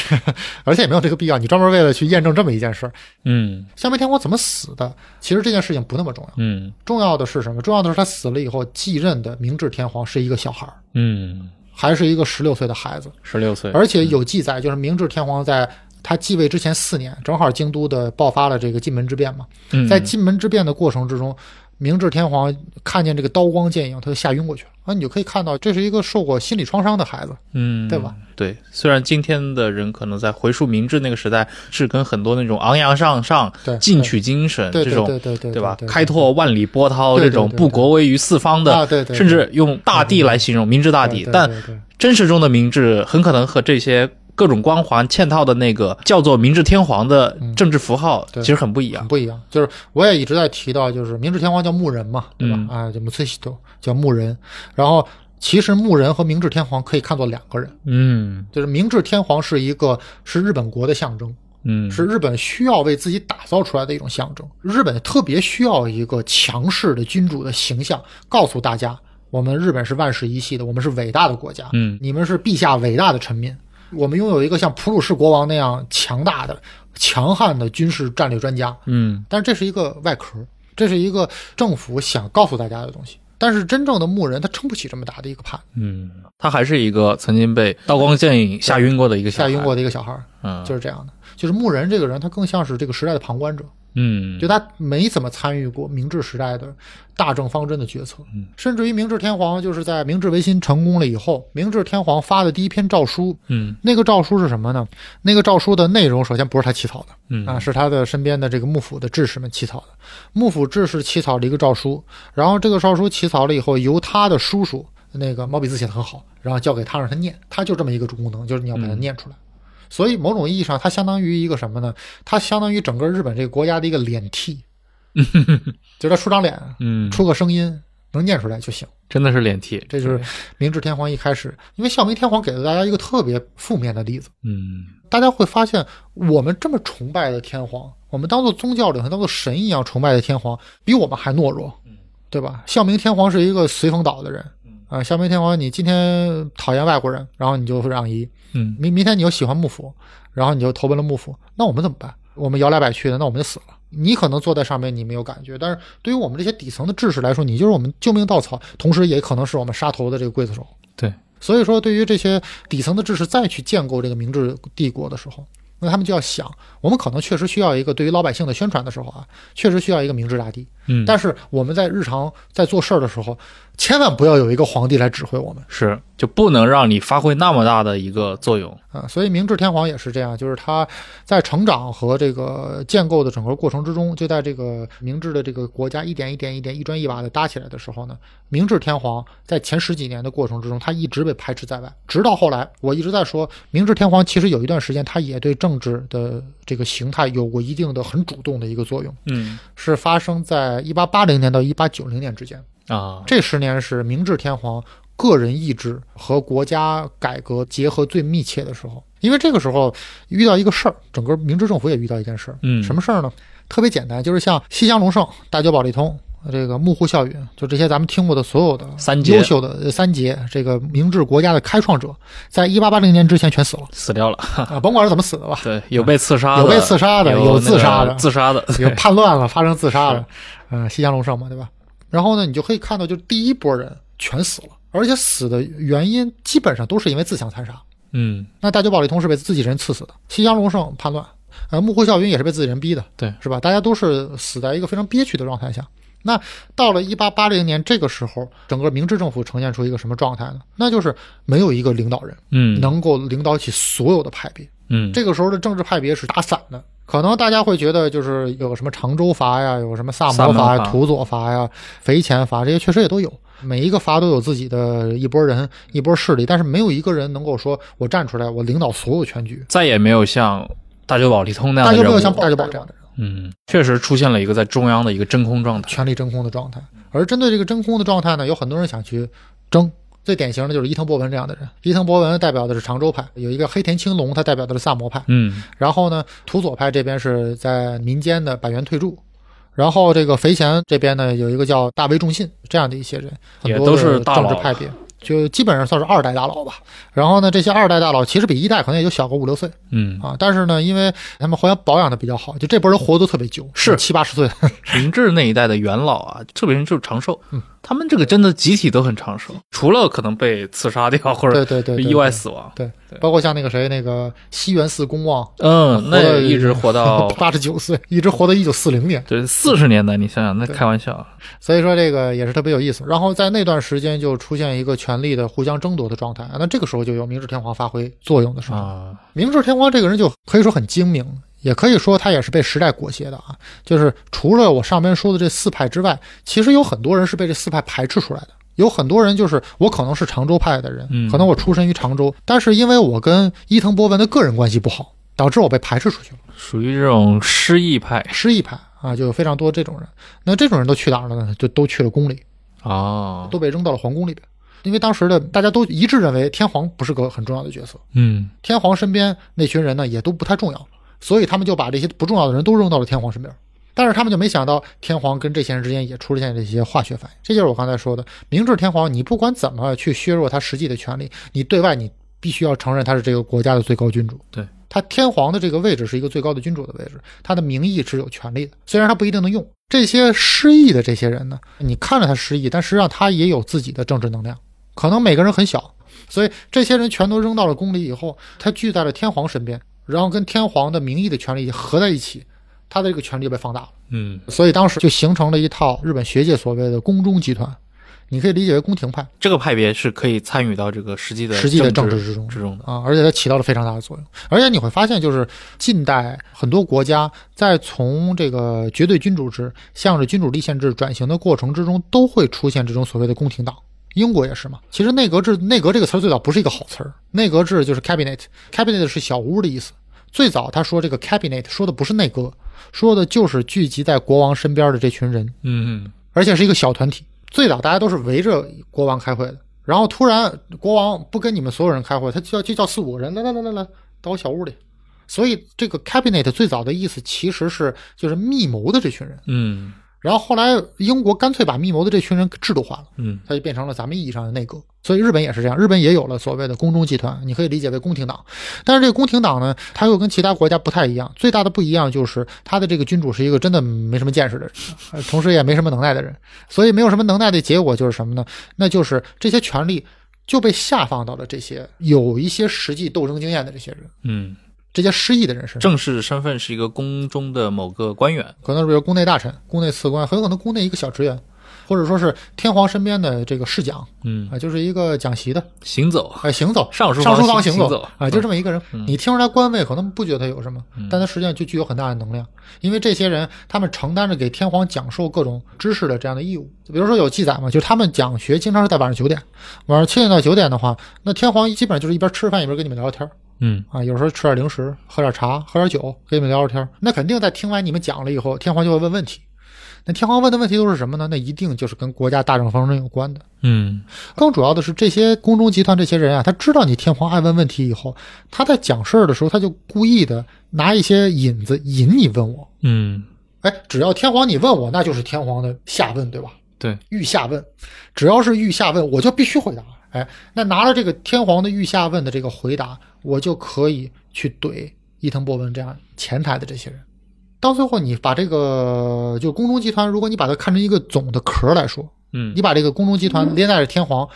而且也没有这个必要。你专门为了去验证这么一件事儿，嗯萧明天皇怎么死的？其实这件事情不那么重要，嗯重要的是什么？重要的是他死了以后继任的明治天皇是一个小孩儿，嗯，还是一个十六岁的孩子。十六岁，而且有记载，就是明治天皇在他继位之前四年，正好京都的爆发了这个禁门之变嘛。嗯在禁门之变的过程之中，明治天皇看见这个刀光剑影，他就吓晕过去了。啊，你就可以看到，这是一个受过心理创伤的孩子。嗯，对吧？对，虽然今天的人可能在回溯明治那个时代，是跟很多那种昂扬向上对、进取精神这种对对对对吧？开拓万里波涛这种不国威于四方的，甚至用大地来形容明治大地但真实中的明治很可能和这些各种光环嵌套的那个叫做明治天皇的政治符号其实很不一样很。不一样。就是我也一直在提到，就是明治天皇叫木人嘛，对吧？嗯啊，叫木村西头叫木人。然后其实木人和明治天皇可以看作两个人，嗯就是明治天皇是一个是日本国的象征，嗯，是日本需要为自己打造出来的一种象征。日本特别需要一个强势的君主的形象，告诉大家，我们日本是万世一系的，我们是伟大的国家，嗯你们是陛下伟大的臣民。我们拥有一个像普鲁士国王那样强大的、强悍的军事战略专家，嗯。但是这是一个外壳，这是一个政府想告诉大家的东西。但是真正的牧人，他撑不起这么大的一个盘，嗯，他还是一个曾经被刀光剑影吓晕过的一个小孩。吓晕过，的一个小孩儿，嗯，就是这样的。就是牧人这个人，他更像是这个时代的旁观者，嗯，就他没怎么参与过明治时代的大政方针的决策，甚至于明治天皇就是在明治维新成功了以后，明治天皇发的第一篇诏书，嗯那个诏书是什么呢？那个诏书的内容首先不是他起草的，嗯啊，是他的身边的这个幕府的志士们起草的。幕府志士起草了一个诏书，然后这个诏书起草了以后，由他的叔叔那个毛笔字写的很好，然后交给他让他念，他就这么一个主功能，就是你要把它念出来。所以某种意义上，它相当于一个什么呢？它相当于整个日本这个国家的一个脸替，就是他出张脸，嗯，出个声音，能念出来就行。真的是脸替，这就是明治天皇一开始，因为孝明天皇给了大家一个特别负面的例子。嗯大家会发现，我们这么崇拜的天皇，我们当做宗教里头当做神一样崇拜的天皇，比我们还懦弱，对吧？孝明天皇是一个随风倒的人，啊，孝明天皇，你今天讨厌外国人，然后你就让一；嗯明明天你又喜欢幕府，然后你就投奔了幕府，那我们怎么办？我们摇来摆去的，那我们就死了。你可能坐在上面，你没有感觉，但是对于我们这些底层的志士来说，你就是我们救命稻草，同时也可能是我们杀头的这个刽子手。对，所以说，对于这些底层的志士再去建构这个明治帝国的时候，那他们就要想，我们可能确实需要一个对于老百姓的宣传的时候啊，确实需要一个明治大帝。嗯，但是我们在日常在做事儿的时候，千万不要有一个皇帝来指挥我们是就不能让你发挥那么大的一个作用。啊。所以明治天皇也是这样，就是他在成长和这个建构的整个过程之中，就在这个明治的这个国家一点一点一点一砖一瓦的搭起来的时候呢，明治天皇在前十几年的过程之中，他一直被排斥在外，直到后来，我一直在说，明治天皇其实有一段时间，他也对政治的这个形态有过一定的很主动的一个作用，嗯是发生在一八八零年到一八九零年之间。啊，这十年是明治天皇个人意志和国家改革结合最密切的时候。因为这个时候遇到一个事儿，整个明治政府也遇到一件事儿。嗯什么事儿呢？特别简单，就是像西乡隆盛、大久保利通、这个幕户孝允，就这些咱们听过的所有的三杰优秀的呃三杰，这个明治国家的开创者，在一八八零年之前全死了死掉了。啊！甭管是怎么死的吧，对，有被刺杀的，有被刺杀的有有自杀的自杀的。有叛乱了，发生自杀了，呃，西乡隆盛嘛，对吧？然后呢，你就可以看到，就第一波人全死了，而且死的原因基本上都是因为自相残杀。嗯那大久保利通是被自己人刺死的，西乡隆盛叛乱，呃，幕户孝允也是被自己人逼的，对是吧？大家都是死在一个非常憋屈的状态下。那到了一八八零年这个时候，整个明治政府呈现出一个什么状态呢？那就是没有一个领导人嗯能够领导起所有的派别。嗯，这个时候的政治派别是打散的，可能大家会觉得就是有什么长州阀呀，有什么萨摩阀呀、土佐阀呀、肥前阀，这些确实也都有。每一个阀都有自己的一波人、一波势力，但是没有一个人能够说我站出来，我领导所有全局。再也没有像大久保利通那样大的人物。久没有像大久保这样的人，嗯，确实出现了一个在中央的一个真空状态。权力真空的状态。而针对这个真空的状态呢，有很多人想去争。最典型的就是伊藤博文这样的人。伊藤博文代表的是长州派，有一个黑田青龙，他代表的是萨摩派。嗯然后呢，土佐派这边是在民间的百元退助，然后这个肥前这边呢有一个叫大为重信这样的一些人，很多也都是政治派别，就基本上算是二代大佬吧。然后呢，这些二代大佬其实比一代可能也就小个五六岁嗯，啊，但是呢，因为他们好像保养的比较好，就这波人活得都特别久，是七八十岁。明治那一代的元老啊，特别是就是长寿，嗯他们这个真的集体都很长寿，除了可能被刺杀掉或者对对对，意外死亡。对，包括像那个谁，那个西园寺公望，嗯，那了一直活到 八十九岁，一直活到一九四零年。对四十年代，你想想，那开玩笑。所以说这个也是特别有意思。然后在那段时间就出现一个权力的互相争夺的状态，那这个时候就有明治天皇发挥作用的时候。啊，明治天皇这个人就可以说很精明，也可以说他也是被时代裹挟的啊。就是除了我上边说的这四派之外，其实有很多人是被这四派排斥出来的。有很多人就是我可能是常州派的人，嗯可能我出身于常州，但是因为我跟伊藤博文的个人关系不好，导致我被排斥出去了。属于这种失意派失意派啊，就有非常多这种人。那这种人都去哪儿了呢？就都去了宫里，啊，都被扔到了皇宫里边。因为当时的大家都一致认为天皇不是个很重要的角色，嗯天皇身边那群人呢也都不太重要，所以他们就把这些不重要的人都扔到了天皇身边。但是他们就没想到，天皇跟这些人之间也出现这些化学反应。这就是我刚才说的，明治天皇，你不管怎么去削弱他实际的权利，你对外你必须要承认他是这个国家的最高君主。对，他天皇的这个位置是一个最高的君主的位置，他的名义是有权利的，虽然他不一定能用。这些失意的这些人呢，你看着他失意，但实际上他也有自己的政治能量，可能每个人很小，所以这些人全都扔到了宫里以后，他聚在了天皇身边，然后跟天皇的名义的权利合在一起，他的这个权利就被放大了。嗯，所以当时就形成了一套日本学界所谓的宫中集团，你可以理解为宫廷派这个派别是可以参与到这个实际的实际的政治治之中之中的。啊，而且它起到了非常大的作用。而且你会发现，就是近代很多国家在从这个绝对君主制向着君主立宪制转型的过程之中，都会出现这种所谓的宫廷党。英国也是嘛。其实内阁制，内阁这个词儿最早不是一个好词儿，内阁制就是 cabinet，cabinet 是小屋的意思。最早他说这个 cabinet 说的不是内阁，说的就是聚集在国王身边的这群人。嗯而且是一个小团体。最早大家都是围着国王开会的，然后突然国王不跟你们所有人开会，他就叫就叫四五个人来来来来来到我小屋里。所以这个 cabinet 最早的意思其实是就是密谋的这群人，嗯然后后来英国干脆把密谋的这群人制度化了。嗯他就变成了咱们意义上的内阁。所以日本也是这样，日本也有了所谓的宫中集团，你可以理解为宫廷党。但是这个宫廷党呢，它又跟其他国家不太一样，最大的不一样就是他的这个君主是一个真的没什么见识的人，呃 同时也没什么能耐的人。所以没有什么能耐的结果就是什么呢？那就是这些权力就被下放到了这些有一些实际斗争经验的这些人，嗯，这些失意的人身上。正式身份是一个宫中的某个官员。可能是比如宫内大臣、宫内次官，很有可能宫内一个小职员，或者说是天皇身边的这个侍讲嗯，啊，就是一个讲席的。行走。哎，行走，上书上书房房行行走啊，就这么一个人。嗯你听出来官位可能不觉得他有什么，但他实际上就具有很大的能量，因为这些人他们承担着给天皇讲授各种知识的这样的义务。就比如说有记载嘛，就是他们讲学经常是在晚上九点，晚上七点到九点的话，那天皇基本上就是一边吃饭一边跟你们聊聊天儿嗯啊，有时候吃点零食，喝点茶，喝点酒，跟你们聊聊天儿。那肯定在听完你们讲了以后，天皇就会问问题。那天皇问的问题都是什么呢？那一定就是跟国家大政方针有关的。嗯更主要的是，这些宫中集团这些人啊，他知道你天皇爱问问题以后，他在讲事儿的时候，他就故意的拿一些引子引你问我。嗯，哎，只要天皇你问我，那就是天皇的下问，对吧？对，御下问，只要是御下问，我就必须回答。哎，那拿了这个天皇的御下问的这个回答，我就可以去怼伊藤博文这样前台的这些人。到最后，你把这个就宫中集团，如果你把它看成一个总的壳来说，嗯你把这个宫中集团连带着天皇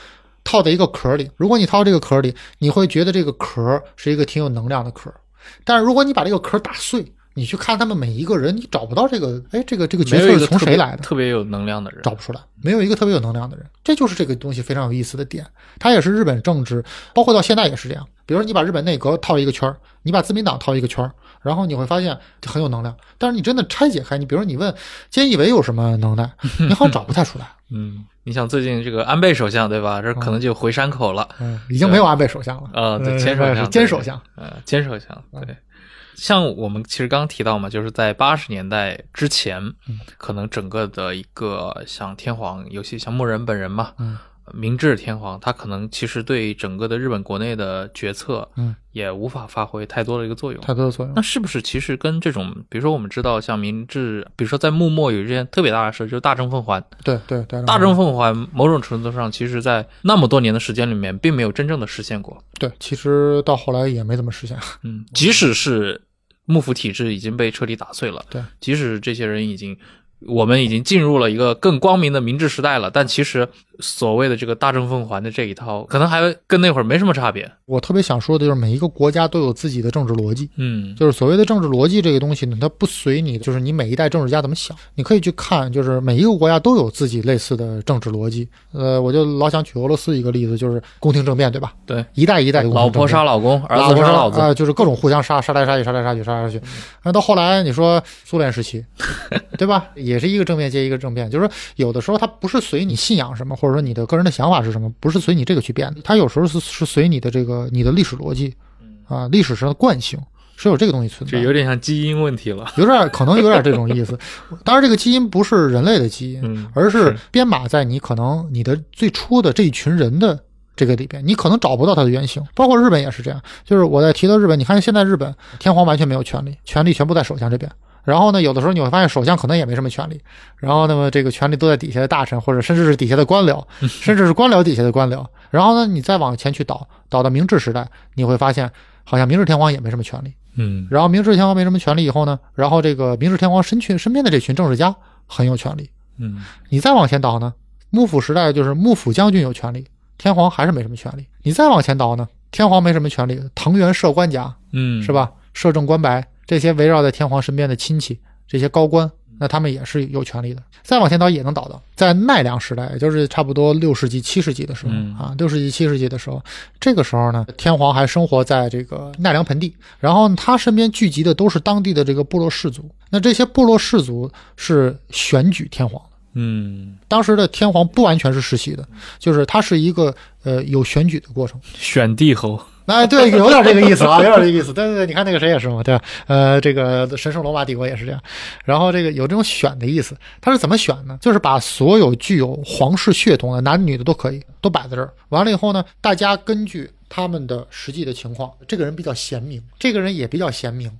套在一个壳里，如果你套这个壳里，你会觉得这个壳是一个挺有能量的壳。但是如果你把这个壳打碎，你去看他们每一个人，你找不到这个，哎，这个这个角色是从谁来的？特别有能量的人。找不出来，没有一个特别有能量的人，这就是这个东西非常有意思的点。它也是日本政治，包括到现在也是这样。比如说，你把日本内阁套一个圈儿，你把自民党套一个圈儿，然后你会发现很有能量。但是你真的拆解开，你比如说你问菅义伟有什么能耐，你好像找不太出来。嗯，你想最近这个安倍首相对吧？这可能就回山口了。嗯，已经没有安倍首相了。啊，对，呃前首相，是菅首相。呃，菅首相，对。像我们其实刚刚提到嘛，就是在八十年代之前，嗯可能整个的一个像天皇，尤其像默人本人嘛，嗯明治天皇，他可能其实对整个的日本国内的决策，嗯，也无法发挥太多的一个作用。太多的作用那。是不是其实跟这种，比如说我们知道像明治，比如说在幕末有一件特别大的事，就是大政奉还。对对对，大政奉还某种程度上，其实在那么多年的时间里面，并没有真正的实现过。对，其实到后来也没怎么实现。嗯，即使是幕府体制已经被彻底打碎了，对，即使这些人已经，我们已经进入了一个更光明的明治时代了，但其实所谓的这个大政奉还的这一套，可能还跟那会儿没什么差别。我特别想说的就是，每一个国家都有自己的政治逻辑。嗯，就是所谓的政治逻辑这个东西呢，它不随你，就是你每一代政治家怎么想，你可以去看，就是每一个国家都有自己类似的政治逻辑。呃，我就老想举俄罗斯一个例子，就是宫廷政变，对吧？对，一代一代的老婆杀老公，儿子杀老子。啊、就是各种互相杀，杀来杀去，杀来杀去，杀来杀去。那到后来，你说苏联时期，对吧？也是一个正变接一个正变，就是说有的时候它不是随你信仰什么，或者说你的个人的想法是什么，不是随你这个去变的，它有时候是是随你的这个你的历史逻辑啊，历史上的惯性是有这个东西存在的。这有点像基因问题了。有点可能有点这种意思，当然这个基因不是人类的基因，嗯，而是编码在你可能你的最初的这一群人的这个里边，你可能找不到它的原型。包括日本也是这样，就是我在提到日本，你看现在日本天皇完全没有权利，权力全部在首相这边。然后呢，有的时候你会发现首相可能也没什么权利，然后那么这个权力都在底下的大臣或者甚至是底下的官僚，甚至是官僚底下的官僚。然后呢，你再往前去倒，倒到明治时代，你会发现好像明治天皇也没什么权利。嗯然后明治天皇没什么权利以后呢，然后这个明治天皇身群身边的这群政治家很有权利。嗯你再往前倒呢，幕府时代就是幕府将军有权利，天皇还是没什么权利。你再往前倒呢，天皇没什么权利，藤原摄官家嗯，是？吧？摄政官白这些围绕在天皇身边的亲戚，这些高官，那他们也是有权利的。再往前倒也能倒到，在奈良时代，也就是差不多六世纪、七世纪的时候、嗯啊，六世纪、七世纪的时候，这个时候呢，天皇还生活在这个奈良盆地，然后他身边聚集的都是当地的这个部落氏族。那这些部落氏族是选举天皇的。嗯，当时的天皇不完全是世袭的，就是他是一个呃有选举的过程。选帝侯。哎，对，有点这个意思啊，有点这个意思。对对对，你看那个谁也是嘛，对吧？呃，这个神圣罗马帝国也是这样。然后这个有这种选的意思，他是怎么选呢？就是把所有具有皇室血统的男女的都可以都摆在这儿。完了以后呢，大家根据他们的实际的情况，这个人比较贤明，这个人也比较贤明。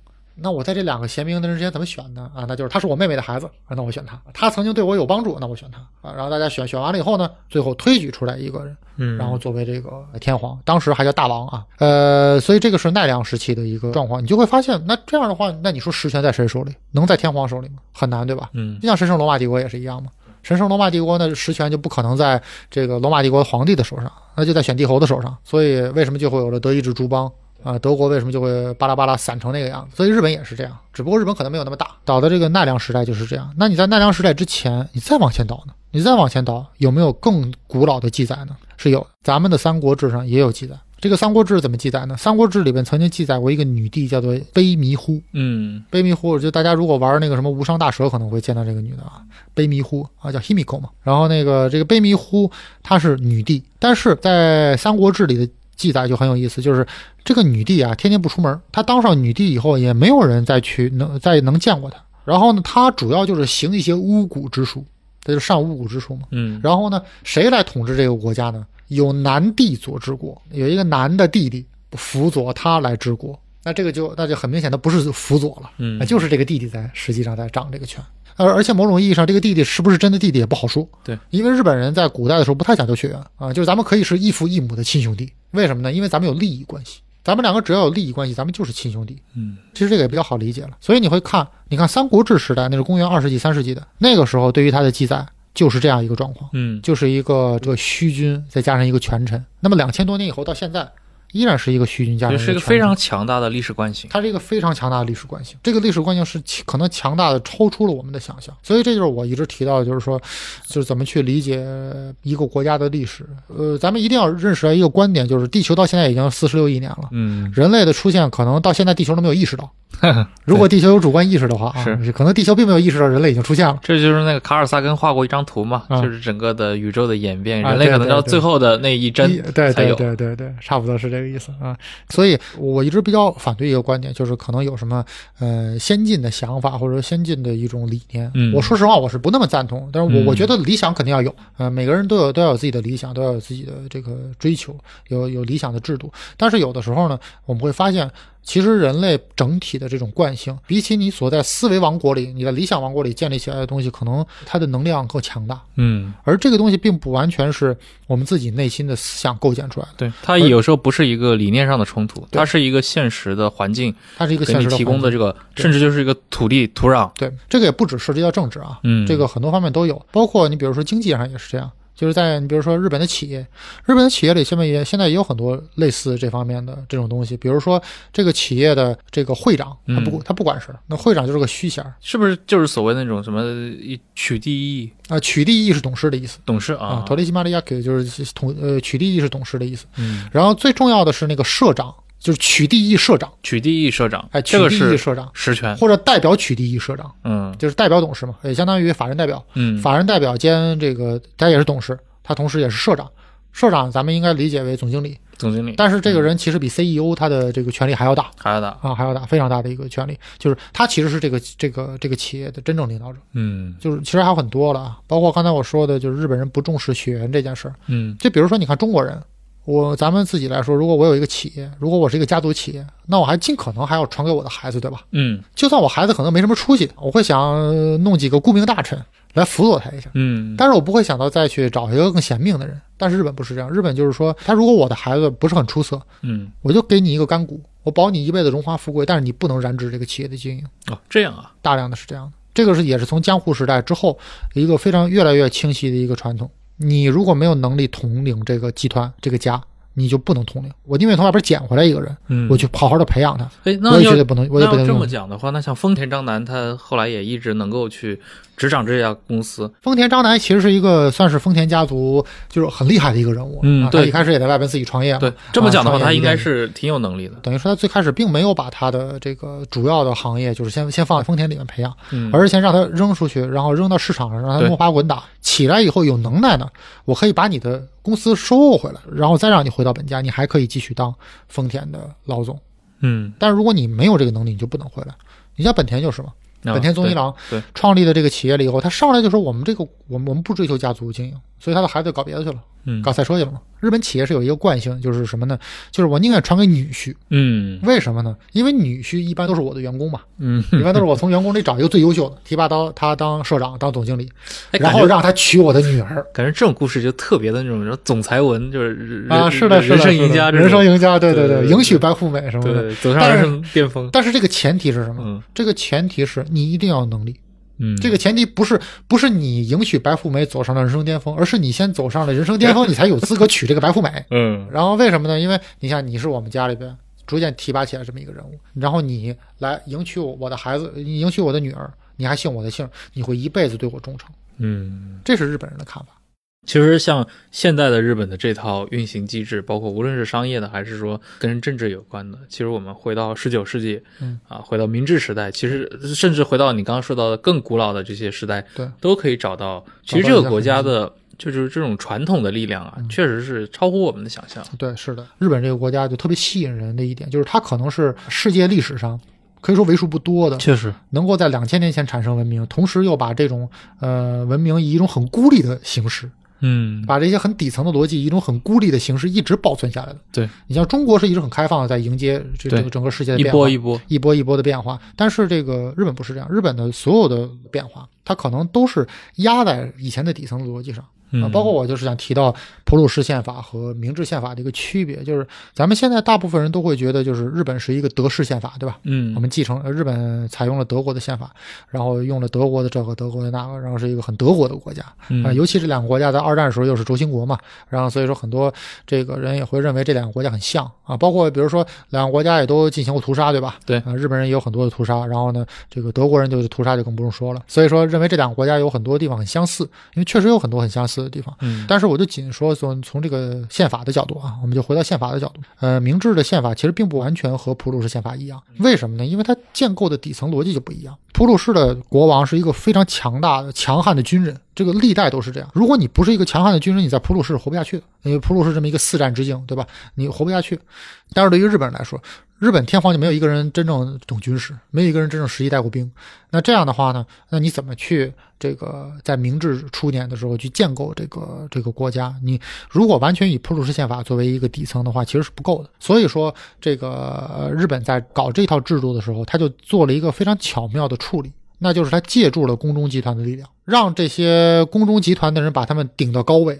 那我在这两个贤明的人之间怎么选呢？啊，那就是他是我妹妹的孩子，啊那我选他；他曾经对我有帮助，那我选他啊。然后大家选选完了以后呢，最后推举出来一个人，嗯，然后作为这个天皇，当时还叫大王啊，呃，所以这个是奈良时期的一个状况，你就会发现，那这样的话，那你说实权在谁手里？能在天皇手里吗？很难，对吧？嗯就像神圣罗马帝国也是一样嘛。神圣罗马帝国呢，实权就不可能在这个罗马帝国皇帝的手上，那就在选帝侯的手上。所以为什么就会有了德意志诸邦啊？德国为什么就会巴拉巴拉散成那个样子？所以日本也是这样，只不过日本可能没有那么大。倒的这个奈良时代就是这样。那你在奈良时代之前，你再往前倒呢？你再往前倒，有没有更古老的记载呢？是有的，咱们的《三国志》上也有记载。这个《三国志》怎么记载呢？《三国志》里边曾经记载过一个女帝，叫做卑弥呼。嗯卑弥呼，就大家如果玩那个什么无伤大蛇，可能会见到这个女的啊，卑弥呼啊，叫 Himiko 嘛。然后那个这个卑弥呼她是女帝，但是在《三国志》里的记载就很有意思，就是这个女帝啊，天天不出门。她当上女帝以后，也没有人再去能再能见过她。然后呢，她主要就是行一些巫蛊之术，这就上巫蛊之术嘛。嗯然后呢，谁来统治这个国家呢？有男帝佐治国，有一个男的弟弟辅佐他来治国。那这个就那就很明显他不是辅佐了，嗯那就是这个弟弟在实际上在掌这个权。而而且某种意义上，这个弟弟是不是真的弟弟也不好说。对，因为日本人在古代的时候不太讲究血缘啊，就是咱们可以是异父异母的亲兄弟。为什么呢？因为咱们有利益关系，咱们两个只要有利益关系，咱们就是亲兄弟。嗯其实这个也比较好理解了。所以你会看，你看三国志时代，那是公元二世纪、三世纪的那个时候，对于他的记载就是这样一个状况。嗯就是一个这个虚君，再加上一个权臣。那么两千多年以后到现在，依然是一个虚君加上这是一个非常强大的历史惯性。它是一个非常强大的历史惯性。这个历史惯性是可能强大的超出了我们的想象。所以这就是我一直提到的，就是说，就是怎么去理解一个国家的历史。呃，咱们一定要认识到一个观点，就是地球到现在已经四十六亿年了。嗯人类的出现可能到现在地球都没有意识到，如果地球有主观意识的话啊，是可能地球并没有意识到人类已经出现了。这就是那个卡尔萨根画过一张图嘛，啊就是整个的宇宙的演变，啊人类可能到最后的那一针一对对。对对对，差不多是这个意思啊。所以我一直比较反对一个观点，就是可能有什么呃先进的想法或者说先进的一种理念。嗯我说实话，我是不那么赞同，但是我、嗯我觉得理想肯定要有，呃，每个人都有都要有自己的理想，都要有自己的这个追求，有有理想的制度。但是有的时候呢，我们会发现。其实人类整体的这种惯性，比起你所在思维王国里、你的理想王国里建立起来的东西，可能它的能量更强大。嗯，而这个东西并不完全是我们自己内心的思想构建出来的，对，它有时候不是一个理念上的冲突，它是一个现实的环境它是一个现实提供的这个，甚至就是一个土地土壤。对，这个也不只涉及到政治啊，嗯，这个很多方面都有，包括你比如说经济上也是这样，就是在你比如说日本的企业，日本的企业里现在也现在也有很多类似这方面的这种东西，比如说这个企业的这个会长，他不嗯。他不管事儿，那会长就是个虚衔儿。是不是就是所谓那种什么一取缔役啊，取缔役是董事的意思。董事啊啊，？托雷西马利亚克就是统呃取缔役是董事的意思，嗯，然后最重要的是那个社长，就是取缔役社长，取缔役社长，哎，取缔役这个是社长实权。或者代表取缔役社长，嗯就是代表董事嘛，也相当于法人代表。嗯，法人代表兼这个，他也是董事，他同时也是社长。社长咱们应该理解为总经理，总经理，但是这个人其实比 CEO 他的这个权力还要大还要大，啊，还要大，非常大的一个权力，就是他其实是这个这个这个企业的真正领导者。嗯就是其实还有很多了啊，包括刚才我说的，就是日本人不重视血缘这件事儿。嗯就比如说，你看中国人，我咱们自己来说，如果我有一个企业，如果我是一个家族企业，那我还尽可能还要传给我的孩子，对吧？嗯就算我孩子可能没什么出息，我会想呃弄几个顾命大臣来辅佐他一下。嗯，但是我不会想到再去找一个更贤命的人。但是日本不是这样，日本就是说，他如果我的孩子不是很出色，嗯我就给你一个干股，我保你一辈子荣华富贵，但是你不能染指这个企业的经营。哦这样啊，大量的是这样的，这个是也是从江户时代之后一个非常越来越清晰的一个传统。你如果没有能力统领这个集团这个家，你就不能统领。我宁愿从外边捡回来一个人，嗯，我去好好的培养他，哎，我那我也绝对不能，我也不能那这么。讲的话，那像丰田章男他后来也一直能够去执掌这家公司，丰田章男其实是一个算是丰田家族就是很厉害的一个人物，嗯对一开始也在外边自己创业，对，这么讲的话，啊他应该是挺有能力的，等于说他最开始并没有把他的这个主要的行业，就是先先放在丰田里面培养，嗯，而是先让他扔出去，然后扔到市场上，让他摸爬滚打，起来以后有能耐呢，我可以把你的公司收购回来，然后再让你回到本家，你还可以继续当丰田的老总。嗯，但是如果你没有这个能力，你就不能回来。你像本田就是嘛，啊本田宗一郎创立的这个企业了以后，他上来就说我们这个我们我们不追求家族经营，所以他的孩子搞别的去了，嗯搞赛车去了嘛。日本企业是有一个惯性，就是什么呢？就是我宁愿传给女婿，嗯为什么呢？因为女婿一般都是我的员工嘛，嗯，一般都是我从员工里找一个最优秀的，提拔到他当社长、当总经理，然后让他娶我的女儿。感觉这种故事就特别的那种总裁文，就是啊，是的，是的，人生赢家，人生赢家，对对对迎娶白富美什么的。对，走上人生巅峰，但是这个前提是什么？嗯这个前提是你一定要有能力。嗯，这个前提不是不是你迎娶白富美走上了人生巅峰，而是你先走上了人生巅峰，你才有资格娶这个白富美。嗯然后为什么呢？因为你像你是我们家里边逐渐提拔起来这么一个人物，然后你来迎娶我我的孩子，你迎娶我的女儿，你还姓我的姓，你会一辈子对我忠诚。嗯。这是日本人的看法。其实像现在的日本的这套运行机制，包括无论是商业的，还是说跟政治有关的，其实我们回到十九世纪，嗯啊，回到明治时代，其实甚至回到你刚刚说到的更古老的这些时代，对，都可以找到。其实这个国家的，就是这种传统的力量啊，确实是超乎我们的想象。对，是的，日本这个国家就特别吸引人的一点，就是它可能是世界历史上可以说为数不多的，确实，能够在两千年前产生文明，同时又把这种呃文明以一种很孤立的形式，嗯，把这些很底层的逻辑以一种很孤立的形式一直保存下来的。对，你像中国是一直很开放的，在迎接这这个整个世界的一变化，波一波，一波一波的变化。但是这个日本不是这样，日本的所有的变化，它可能都是压在以前的底层的逻辑上。啊，嗯包括我就是想提到普鲁士宪法和明治宪法的一个区别，就是咱们现在大部分人都会觉得，就是日本是一个德式宪法，对吧？嗯，我们继承呃日本采用了德国的宪法，然后用了德国的这个、德国的那个，然后是一个很德国的国家啊、嗯尤其这两个国家在二战的时候又是轴心国嘛，然后所以说很多这个人也会认为这两个国家很像啊，包括比如说两个国家也都进行过屠杀，对吧？对啊，日本人也有很多的屠杀，然后呢，这个德国人就是屠杀就更不用说了。所以说认为这两个国家有很多地方很相似，因为确实有很多很相似的地方。嗯但是我就仅说从从这个宪法的角度啊，我们就回到宪法的角度。呃，明治的宪法其实并不完全和普鲁士宪法一样，为什么呢？因为它建构的底层逻辑就不一样。普鲁士的国王是一个非常强大的、强悍的军人，这个历代都是这样。如果你不是一个强悍的军人，你在普鲁士是活不下去的，因为普鲁士这么一个四战之境，对吧？你活不下去。但是对于日本人来说，日本天皇就没有一个人真正懂军事，没有一个人真正实际带过兵。那这样的话呢，那你怎么去这个在明治初年的时候去建构这个这个国家？你如果完全以普鲁士宪法作为一个底层的话，其实是不够的。所以说，这个日本在搞这套制度的时候，他就做了一个非常巧妙的处理。那就是他借助了宫中集团的力量，让这些宫中集团的人把他们顶到高位，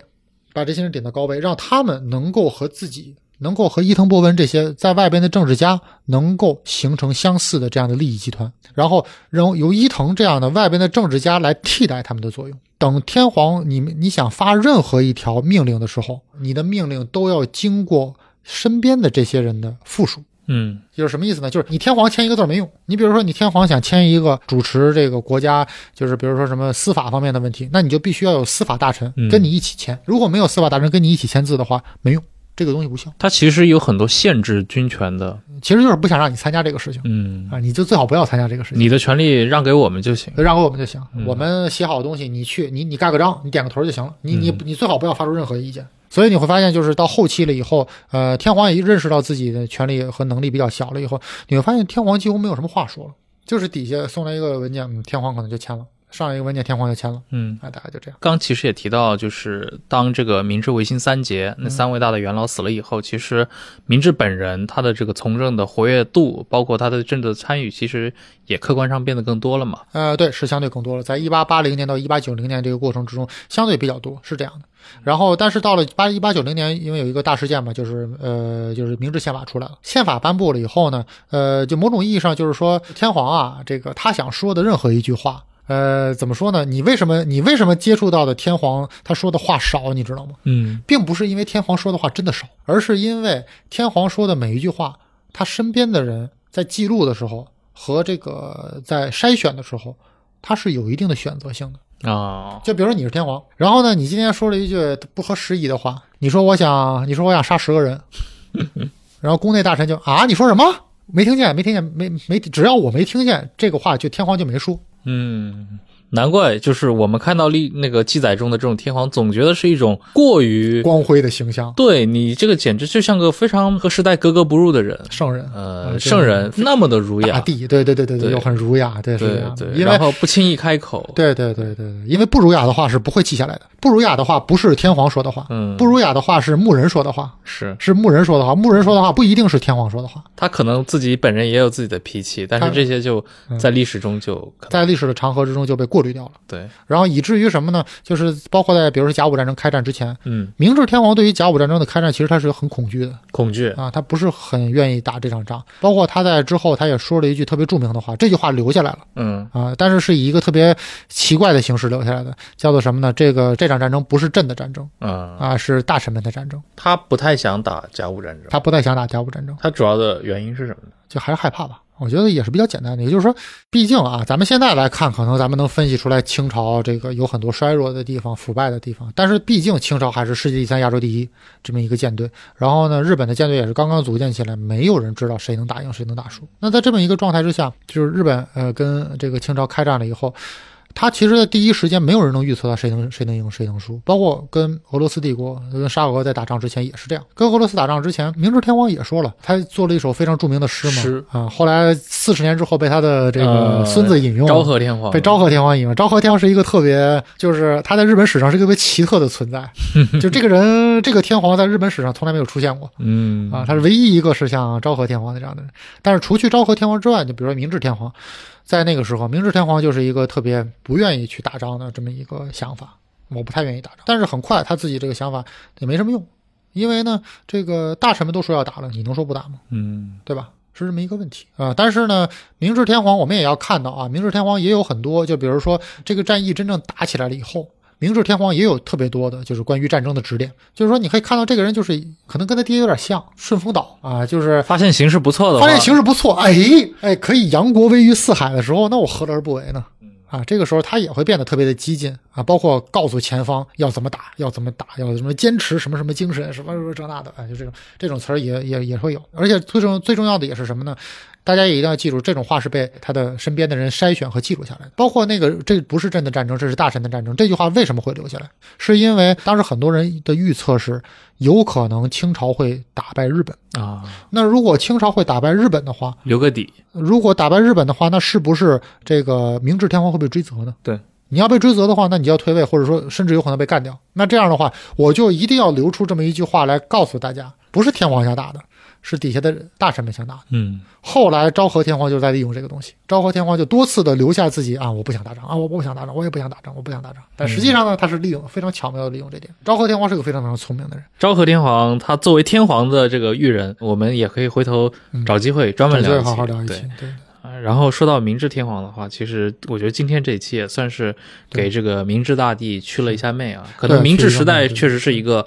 把这些人顶到高位，让他们能够和自己，能够和伊藤博文这些在外边的政治家能够形成相似的这样的利益集团，然后让由伊藤这样的外边的政治家来替代他们的作用。等天皇你你想发任何一条命令的时候，你的命令都要经过身边的这些人的附属。嗯就是什么意思呢？就是你天皇签一个字儿没用。你比如说，你天皇想签一个主持这个国家，就是比如说什么司法方面的问题，那你就必须要有司法大臣嗯跟你一起签。如果没有司法大臣跟你一起签字的话，没用，这个东西无效。它其实有很多限制军权的，其实就是不想让你参加这个事情嗯，啊，你就最好不要参加这个事情。你的权利让给我们就行。让给我们就行，嗯我们写好的东西，你去，你你盖个章，你点个头就行了。你你嗯你最好不要发出任何意见。所以你会发现，就是到后期了以后，呃，天皇也认识到自己的权力和能力比较小了以后，你会发现天皇几乎没有什么话说了，就是底下送来一个文件，天皇可能就签了；上一个文件，天皇就签了，嗯，啊，大概就这样。刚其实也提到，就是当这个明治维新三杰那三位大的元老死了以后，其实明治本人他的这个从政的活跃度，包括他的政治的参与，其实也客观上变得更多了嘛。呃，对，是相对更多了，在一八八零年到一八九零年这个过程之中，相对比较多，是这样的。然后，但是到了八一八九零年，因为有一个大事件嘛，就是呃，就是明治宪法出来了。宪法颁布了以后呢，呃，就某种意义上就是说，天皇啊，这个他想说的任何一句话，呃，怎么说呢？你为什么你为什么接触到的天皇他说的话少，你知道吗？嗯并不是因为天皇说的话真的少，而是因为天皇说的每一句话，他身边的人在记录的时候和这个在筛选的时候，他是有一定的选择性的。啊，就比如说你是天皇，然后呢，你今天说了一句不合时宜的话，你说我想，你说我想杀十个人，然后宫内大臣就啊，你说什么？没听见，没听见，没没，只要我没听见这个话，就天皇就没说。嗯，难怪就是我们看到历那个记载中的这种天皇，总觉得是一种过于光辉的形象，对你这个简直就像个非常和时代格格不入的人。圣人，呃，呃圣人那么的儒雅，大帝，对对对对对又很儒雅，对对，对，然后不轻易开口，对对对对对，因为不儒雅的话是不会记下来的，不儒雅的话不是天皇说的话，嗯，不儒雅的话是牧人说的话，是。是牧人说的话，牧人说的话不一定是天皇说的话，他可能自己本人也有自己的脾气，但是这些就嗯。在历史中就在历史的长河之中就被过滤掉了。对，然后以至于什么呢？就是 包括在比如说甲午战争开战之前，嗯，明治天皇对于甲午战争的开战，其实他是很恐惧的恐惧，啊，他不是很愿意打这场仗。包括他在之后，他也说了一句特别著名的话，这句话留下来了嗯啊，但是是以一个特别奇怪的形式留下来的，叫做什么呢？这个这场战争不是朕的战争嗯，啊，是大臣们的战争。他不太想打甲午战争，他不太想打甲午战争，他主要的原因是什么呢？就还是害怕吧。我觉得也是比较简单的，也就是说，毕竟啊，咱们现在来看，可能咱们能分析出来清朝这个有很多衰弱的地方、腐败的地方，但是毕竟清朝还是世界第三、亚洲第一这么一个舰队。然后呢，日本的舰队也是刚刚组建起来，没有人知道谁能打赢，谁能打输。那在这么一个状态之下，就是日本呃跟这个清朝开战了以后。他其实，在第一时间，没有人能预测到谁能谁能赢，谁能输。包括跟俄罗斯帝国、跟沙俄在打仗之前也是这样。跟俄罗斯打仗之前，明治天皇也说了，他做了一首非常著名的诗嘛。诗啊，后来四十年之后被他的这个呃孙子引用，昭和天皇被昭和天皇引用。昭和天皇是一个特别，就是他在日本史上是一个特别奇特的存在。就这个人，这个天皇在日本史上从来没有出现过。嗯啊，他是唯一一个是像昭和天皇的这样的人。但是除去昭和天皇之外，就比如说明治天皇，在那个时候，明治天皇就是一个特别不愿意去打仗的这么一个想法。我不太愿意打仗，但是很快他自己这个想法也没什么用，因为呢，这个大臣们都说要打了，你能说不打吗？嗯对吧？是这么一个问题啊、但是呢，明治天皇我们也要看到啊，明治天皇也有很多，就比如说这个战役真正打起来了以后，明治天皇也有特别多的，就是关于战争的指点。就是说，你可以看到这个人就是可能跟他爹有点像，顺风岛啊，就是发现形势不错的，发现形势不错，哎哎，可以扬国威于四海的时候，那我何乐而不为呢？啊，这个时候他也会变得特别的激进啊，包括告诉前方要怎么打，要怎么打，要什么坚持什么什么精神，什么什么这那的，哎，就这种这种词儿也也也会有，而且最重最重要的也是什么呢？大家也一定要记住，这种话是被他的身边的人筛选和记录下来的。包括那个，这不是朕的战争，这是大臣的战争。这句话为什么会留下来？是因为当时很多人的预测是，有可能清朝会打败日本。啊，那如果清朝会打败日本的话，留个底。如果打败日本的话，那是不是这个明治天皇会被追责呢？对，你要被追责的话，那你就要退位，或者说甚至有可能被干掉。那这样的话，我就一定要留出这么一句话来告诉大家：不是天皇下打的，是底下的大臣们想打的。嗯，后来昭和天皇就在利用这个东西，昭和天皇就多次的留下自己啊，我不想打仗啊，我不想打仗，我也不想打仗，我不想打仗。但实际上呢，他是利用非常巧妙的利用这点。昭和天皇是个非常非常聪明的人，昭和天皇他作为天皇的这个裕人，我们也可以回头找机会专门聊好好聊一对期。对，啊，然后说到明治天皇的话，其实我觉得今天这一期也算是给这个明治大帝去了一下媚啊。可能明治时代确实是一个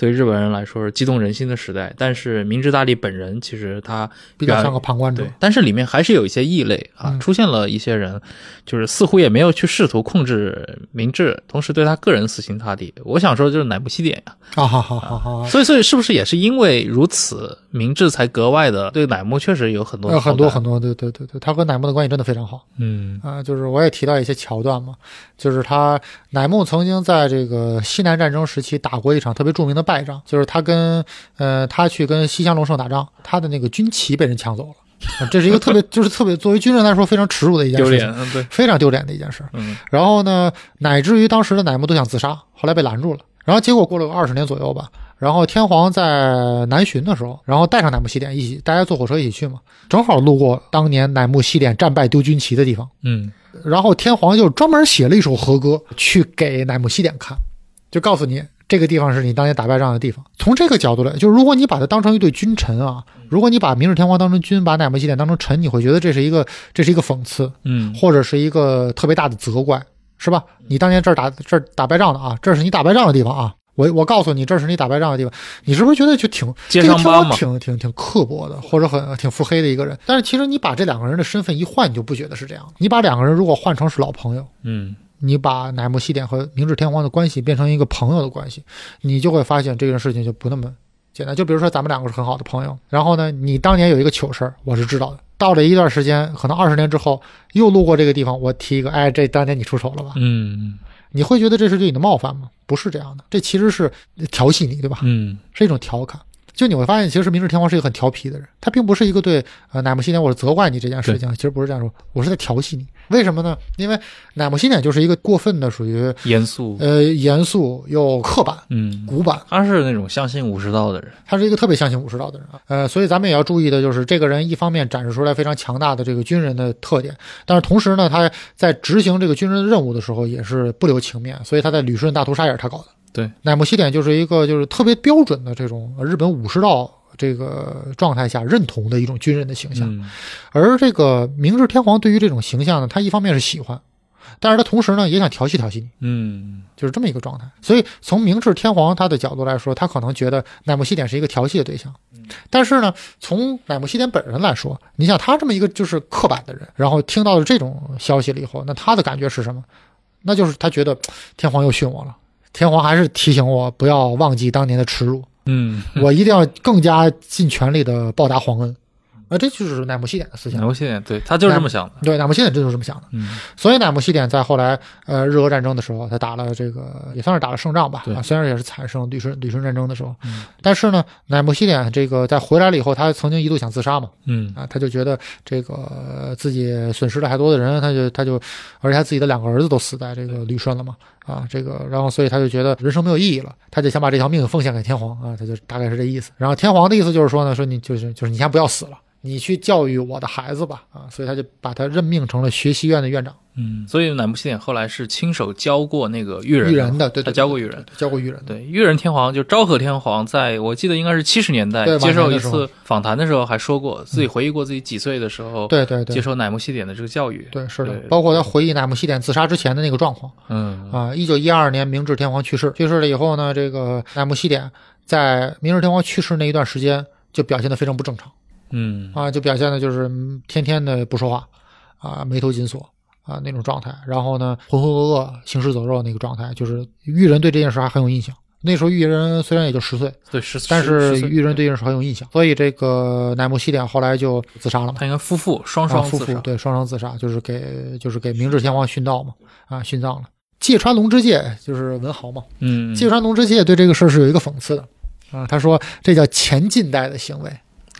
对日本人来说是激动人心的时代，但是明治大帝本人其实他比较像个旁观者。，但是里面还是有一些异类啊，嗯出现了一些人，就是似乎也没有去试图控制明治，同时对他个人死心塌地。我想说就是乃木希典呀、啊，好好好好，所以所以是不是也是因为如此，明治才格外的对乃木确实有很多有很多很多，多，对对对对，他和乃木的关系真的非常好嗯啊。就是我也提到一些桥段嘛，就是他乃木曾经在这个西南战争时期打过一场特别著名的败仗，就是他跟呃他去跟西乡隆盛打仗，他的那个军旗被人抢走了，啊这是一个特别 就是特别作为军人来说非常耻辱的一件事。情，丢脸，嗯对，非常丢脸的一件事。嗯。然后呢，乃至于当时的乃木都想自杀，后来被拦住了。然后结果过了个二十年左右吧，然后天皇在南巡的时候，然后带上乃木希典一起，大家坐火车一起去嘛，正好路过当年乃木希典战败丢军旗的地方，嗯。然后天皇就专门写了一首和歌去给乃木希典看，就告诉你这个地方是你当年打败仗的地方。从这个角度来，就是如果你把它当成一对君臣啊，如果你把明治天皇当成君，把乃木希典当成臣，你会觉得这是一个这是一个讽刺，嗯或者是一个特别大的责怪，是吧？你当年这儿打这儿打败仗的啊，这是你打败仗的地方啊。我我告诉你，这是你打败仗的地方，你是不是觉得就挺揭这个天皇挺挺挺刻薄的，或者很挺腹黑的一个人？但是其实你把这两个人的身份一换，你就不觉得是这样。你把两个人如果换成是老朋友，嗯你把乃木希典和明治天皇的关系变成一个朋友的关系，你就会发现这件事情就不那么简单。就比如说咱们两个是很好的朋友，然后呢，你当年有一个糗事儿，我是知道的。到了一段时间，可能二十年之后，又路过这个地方，我提一个，哎，这当年你出手了吧？嗯你会觉得这是对你的冒犯吗？不是这样的，这其实是调戏你，对吧？嗯是一种调侃。就你会发现，其实明治天皇是一个很调皮的人，他并不是一个对呃乃木希典我是责怪你这件事情，其实不是这样说，我是在调戏你。为什么呢？因为乃木希典就是一个过分的属于严肃，呃严肃又刻板、嗯，古板，他是那种相信武士道的人，他是一个特别相信武士道的人啊。呃，所以咱们也要注意的就是，这个人一方面展示出来非常强大的这个军人的特点，但是同时呢，他在执行这个军人的任务的时候也是不留情面，所以他在旅顺大屠杀也是他搞的。对，乃木希典就是一个就是特别标准的这种日本武士道这个状态下认同的一种军人的形象。嗯而这个明治天皇对于这种形象呢，他一方面是喜欢，但是他同时呢也想调戏调戏你。嗯就是这么一个状态。所以从明治天皇他的角度来说，他可能觉得乃木希典是一个调戏的对象。但是呢，从乃木希典本人来说，你想他这么一个就是刻板的人，然后听到了这种消息了以后，那他的感觉是什么？那就是他觉得天皇又训我了，天皇还是提醒我不要忘记当年的耻辱，嗯，我一定要更加尽全力的报答皇恩。啊，这就是乃木希典的思想乃。木希典对他就是这么想的，对，乃木希典真就是这么想的。嗯所以乃木希典在后来呃日俄战争的时候，他打了这个也算是打了胜仗吧，对啊，虽然也是惨胜旅顺旅顺战争的时候，嗯但是呢，乃木希典这个在回来了以后，他曾经一度想自杀嘛，嗯啊，他就觉得这个呃自己损失了还多的人，他就他就，而且他自己的两个儿子都死在这个旅顺了嘛，啊，这个然后所以他就觉得人生没有意义了，他就想把这条命奉献给天皇啊，他就大概是这意思。然后天皇的意思就是说呢，说你就是就是你先不要死了。你去教育我的孩子吧，啊，所以他就把他任命成了学习院的院长，嗯，所以乃木希典后来是亲手教过那个裕仁育人的，对，对他教过裕仁。，教过育人，对，裕仁天皇就昭和天皇，在我记得应该是七十年代对接受一次访谈的时候，还说过自己回忆过自己几岁的时候，对对对接受乃木希典的这个教育。对，是的，包括他回忆乃木希典自杀之前的那个状况嗯啊。一九一二年，明治天皇去世，去世了以后呢，这个乃木希典在明治天皇去世那一段时间就表现得非常不正常嗯啊，就表现的就是嗯天天的不说话啊，眉头紧锁啊那种状态，然后呢浑浑噩噩、行尸走肉那个状态，就是玉人对这件事还很有印象。那时候玉人虽然也就十岁，对，十但是十岁玉人对这件事很有印象，所以这个乃木希典后来就自杀了嘛。他应该夫妇双啊，夫双自杀，妇对双双自杀，就是给就是给明治天皇殉道嘛，啊殉葬了。芥川龙之介就是文豪嘛，嗯，芥川龙之介对这个事儿是有一个讽刺的，啊，他说这叫前近代的行为，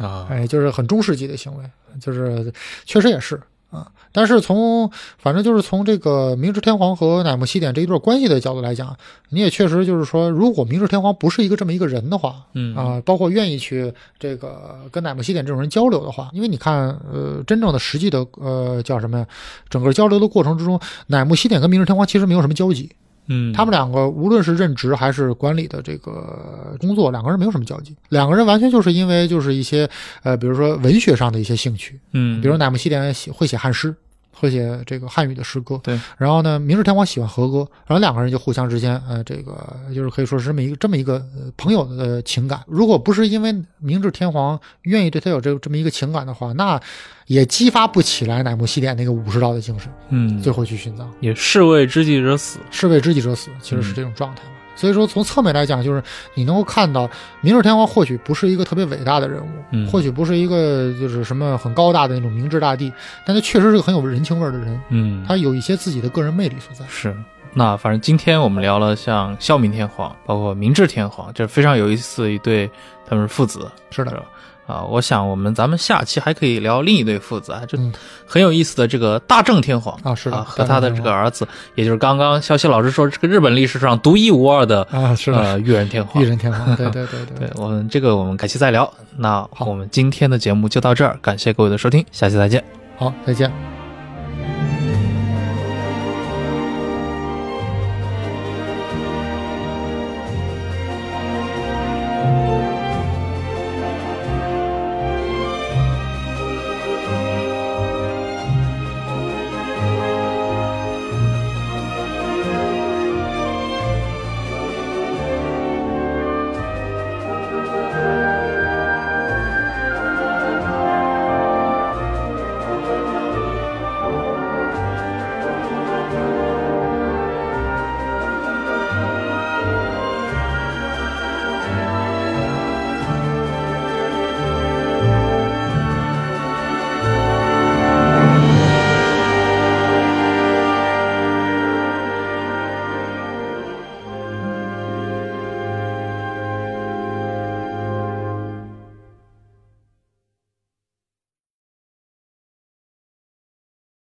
啊，哎，就是很中世纪的行为，就是确实也是啊。但是从反正就是从这个明治天皇和乃木希典这一段关系的角度来讲，你也确实就是说，如果明治天皇不是一个这么一个人的话，嗯啊，包括愿意去这个跟乃木希典这种人交流的话，因为你看，呃，真正的实际的呃叫什么呀？整个交流的过程之中，乃木希典跟明治天皇其实没有什么交集，嗯，他们两个无论是任职还是管理的这个工作，两个人没有什么交集，两个人完全就是因为就是一些呃，比如说文学上的一些兴趣，嗯，比如乃木希典写会写汉诗。会写这个汉语的诗歌，对。然后呢，明治天皇喜欢和歌，然后两个人就互相之间，呃，这个就是可以说是这么一个这么一个呃朋友的情感。如果不是因为明治天皇愿意对他有这这么一个情感的话，那也激发不起来乃木希典那个武士道的精神，嗯，最后去殉葬。也士为知己者死，士为知己者死，其实是这种状态嘛。所以说，从侧面来讲，就是你能够看到，明治天皇或许不是一个特别伟大的人物，嗯或许不是一个就是什么很高大的那种明治大帝，但他确实是个很有人情味儿的人，嗯，他有一些自己的个人魅力所在。是。那反正今天我们聊了像孝明天皇，包括明治天皇，这非常有意思的一对，他们是父子，是的，是吧？啊，我想我们咱们下期还可以聊另一对父子啊，这嗯很有意思的这个大正天皇啊，是的，啊和他的这个儿子，也就是刚刚肖西老师说这个日本历史上独一无二的啊，是的，呃裕仁天皇裕。仁天皇，对对对对 对我们这个我们改期再聊。那好我们今天的节目就到这儿，感谢各位的收听，下期再见。好，再见。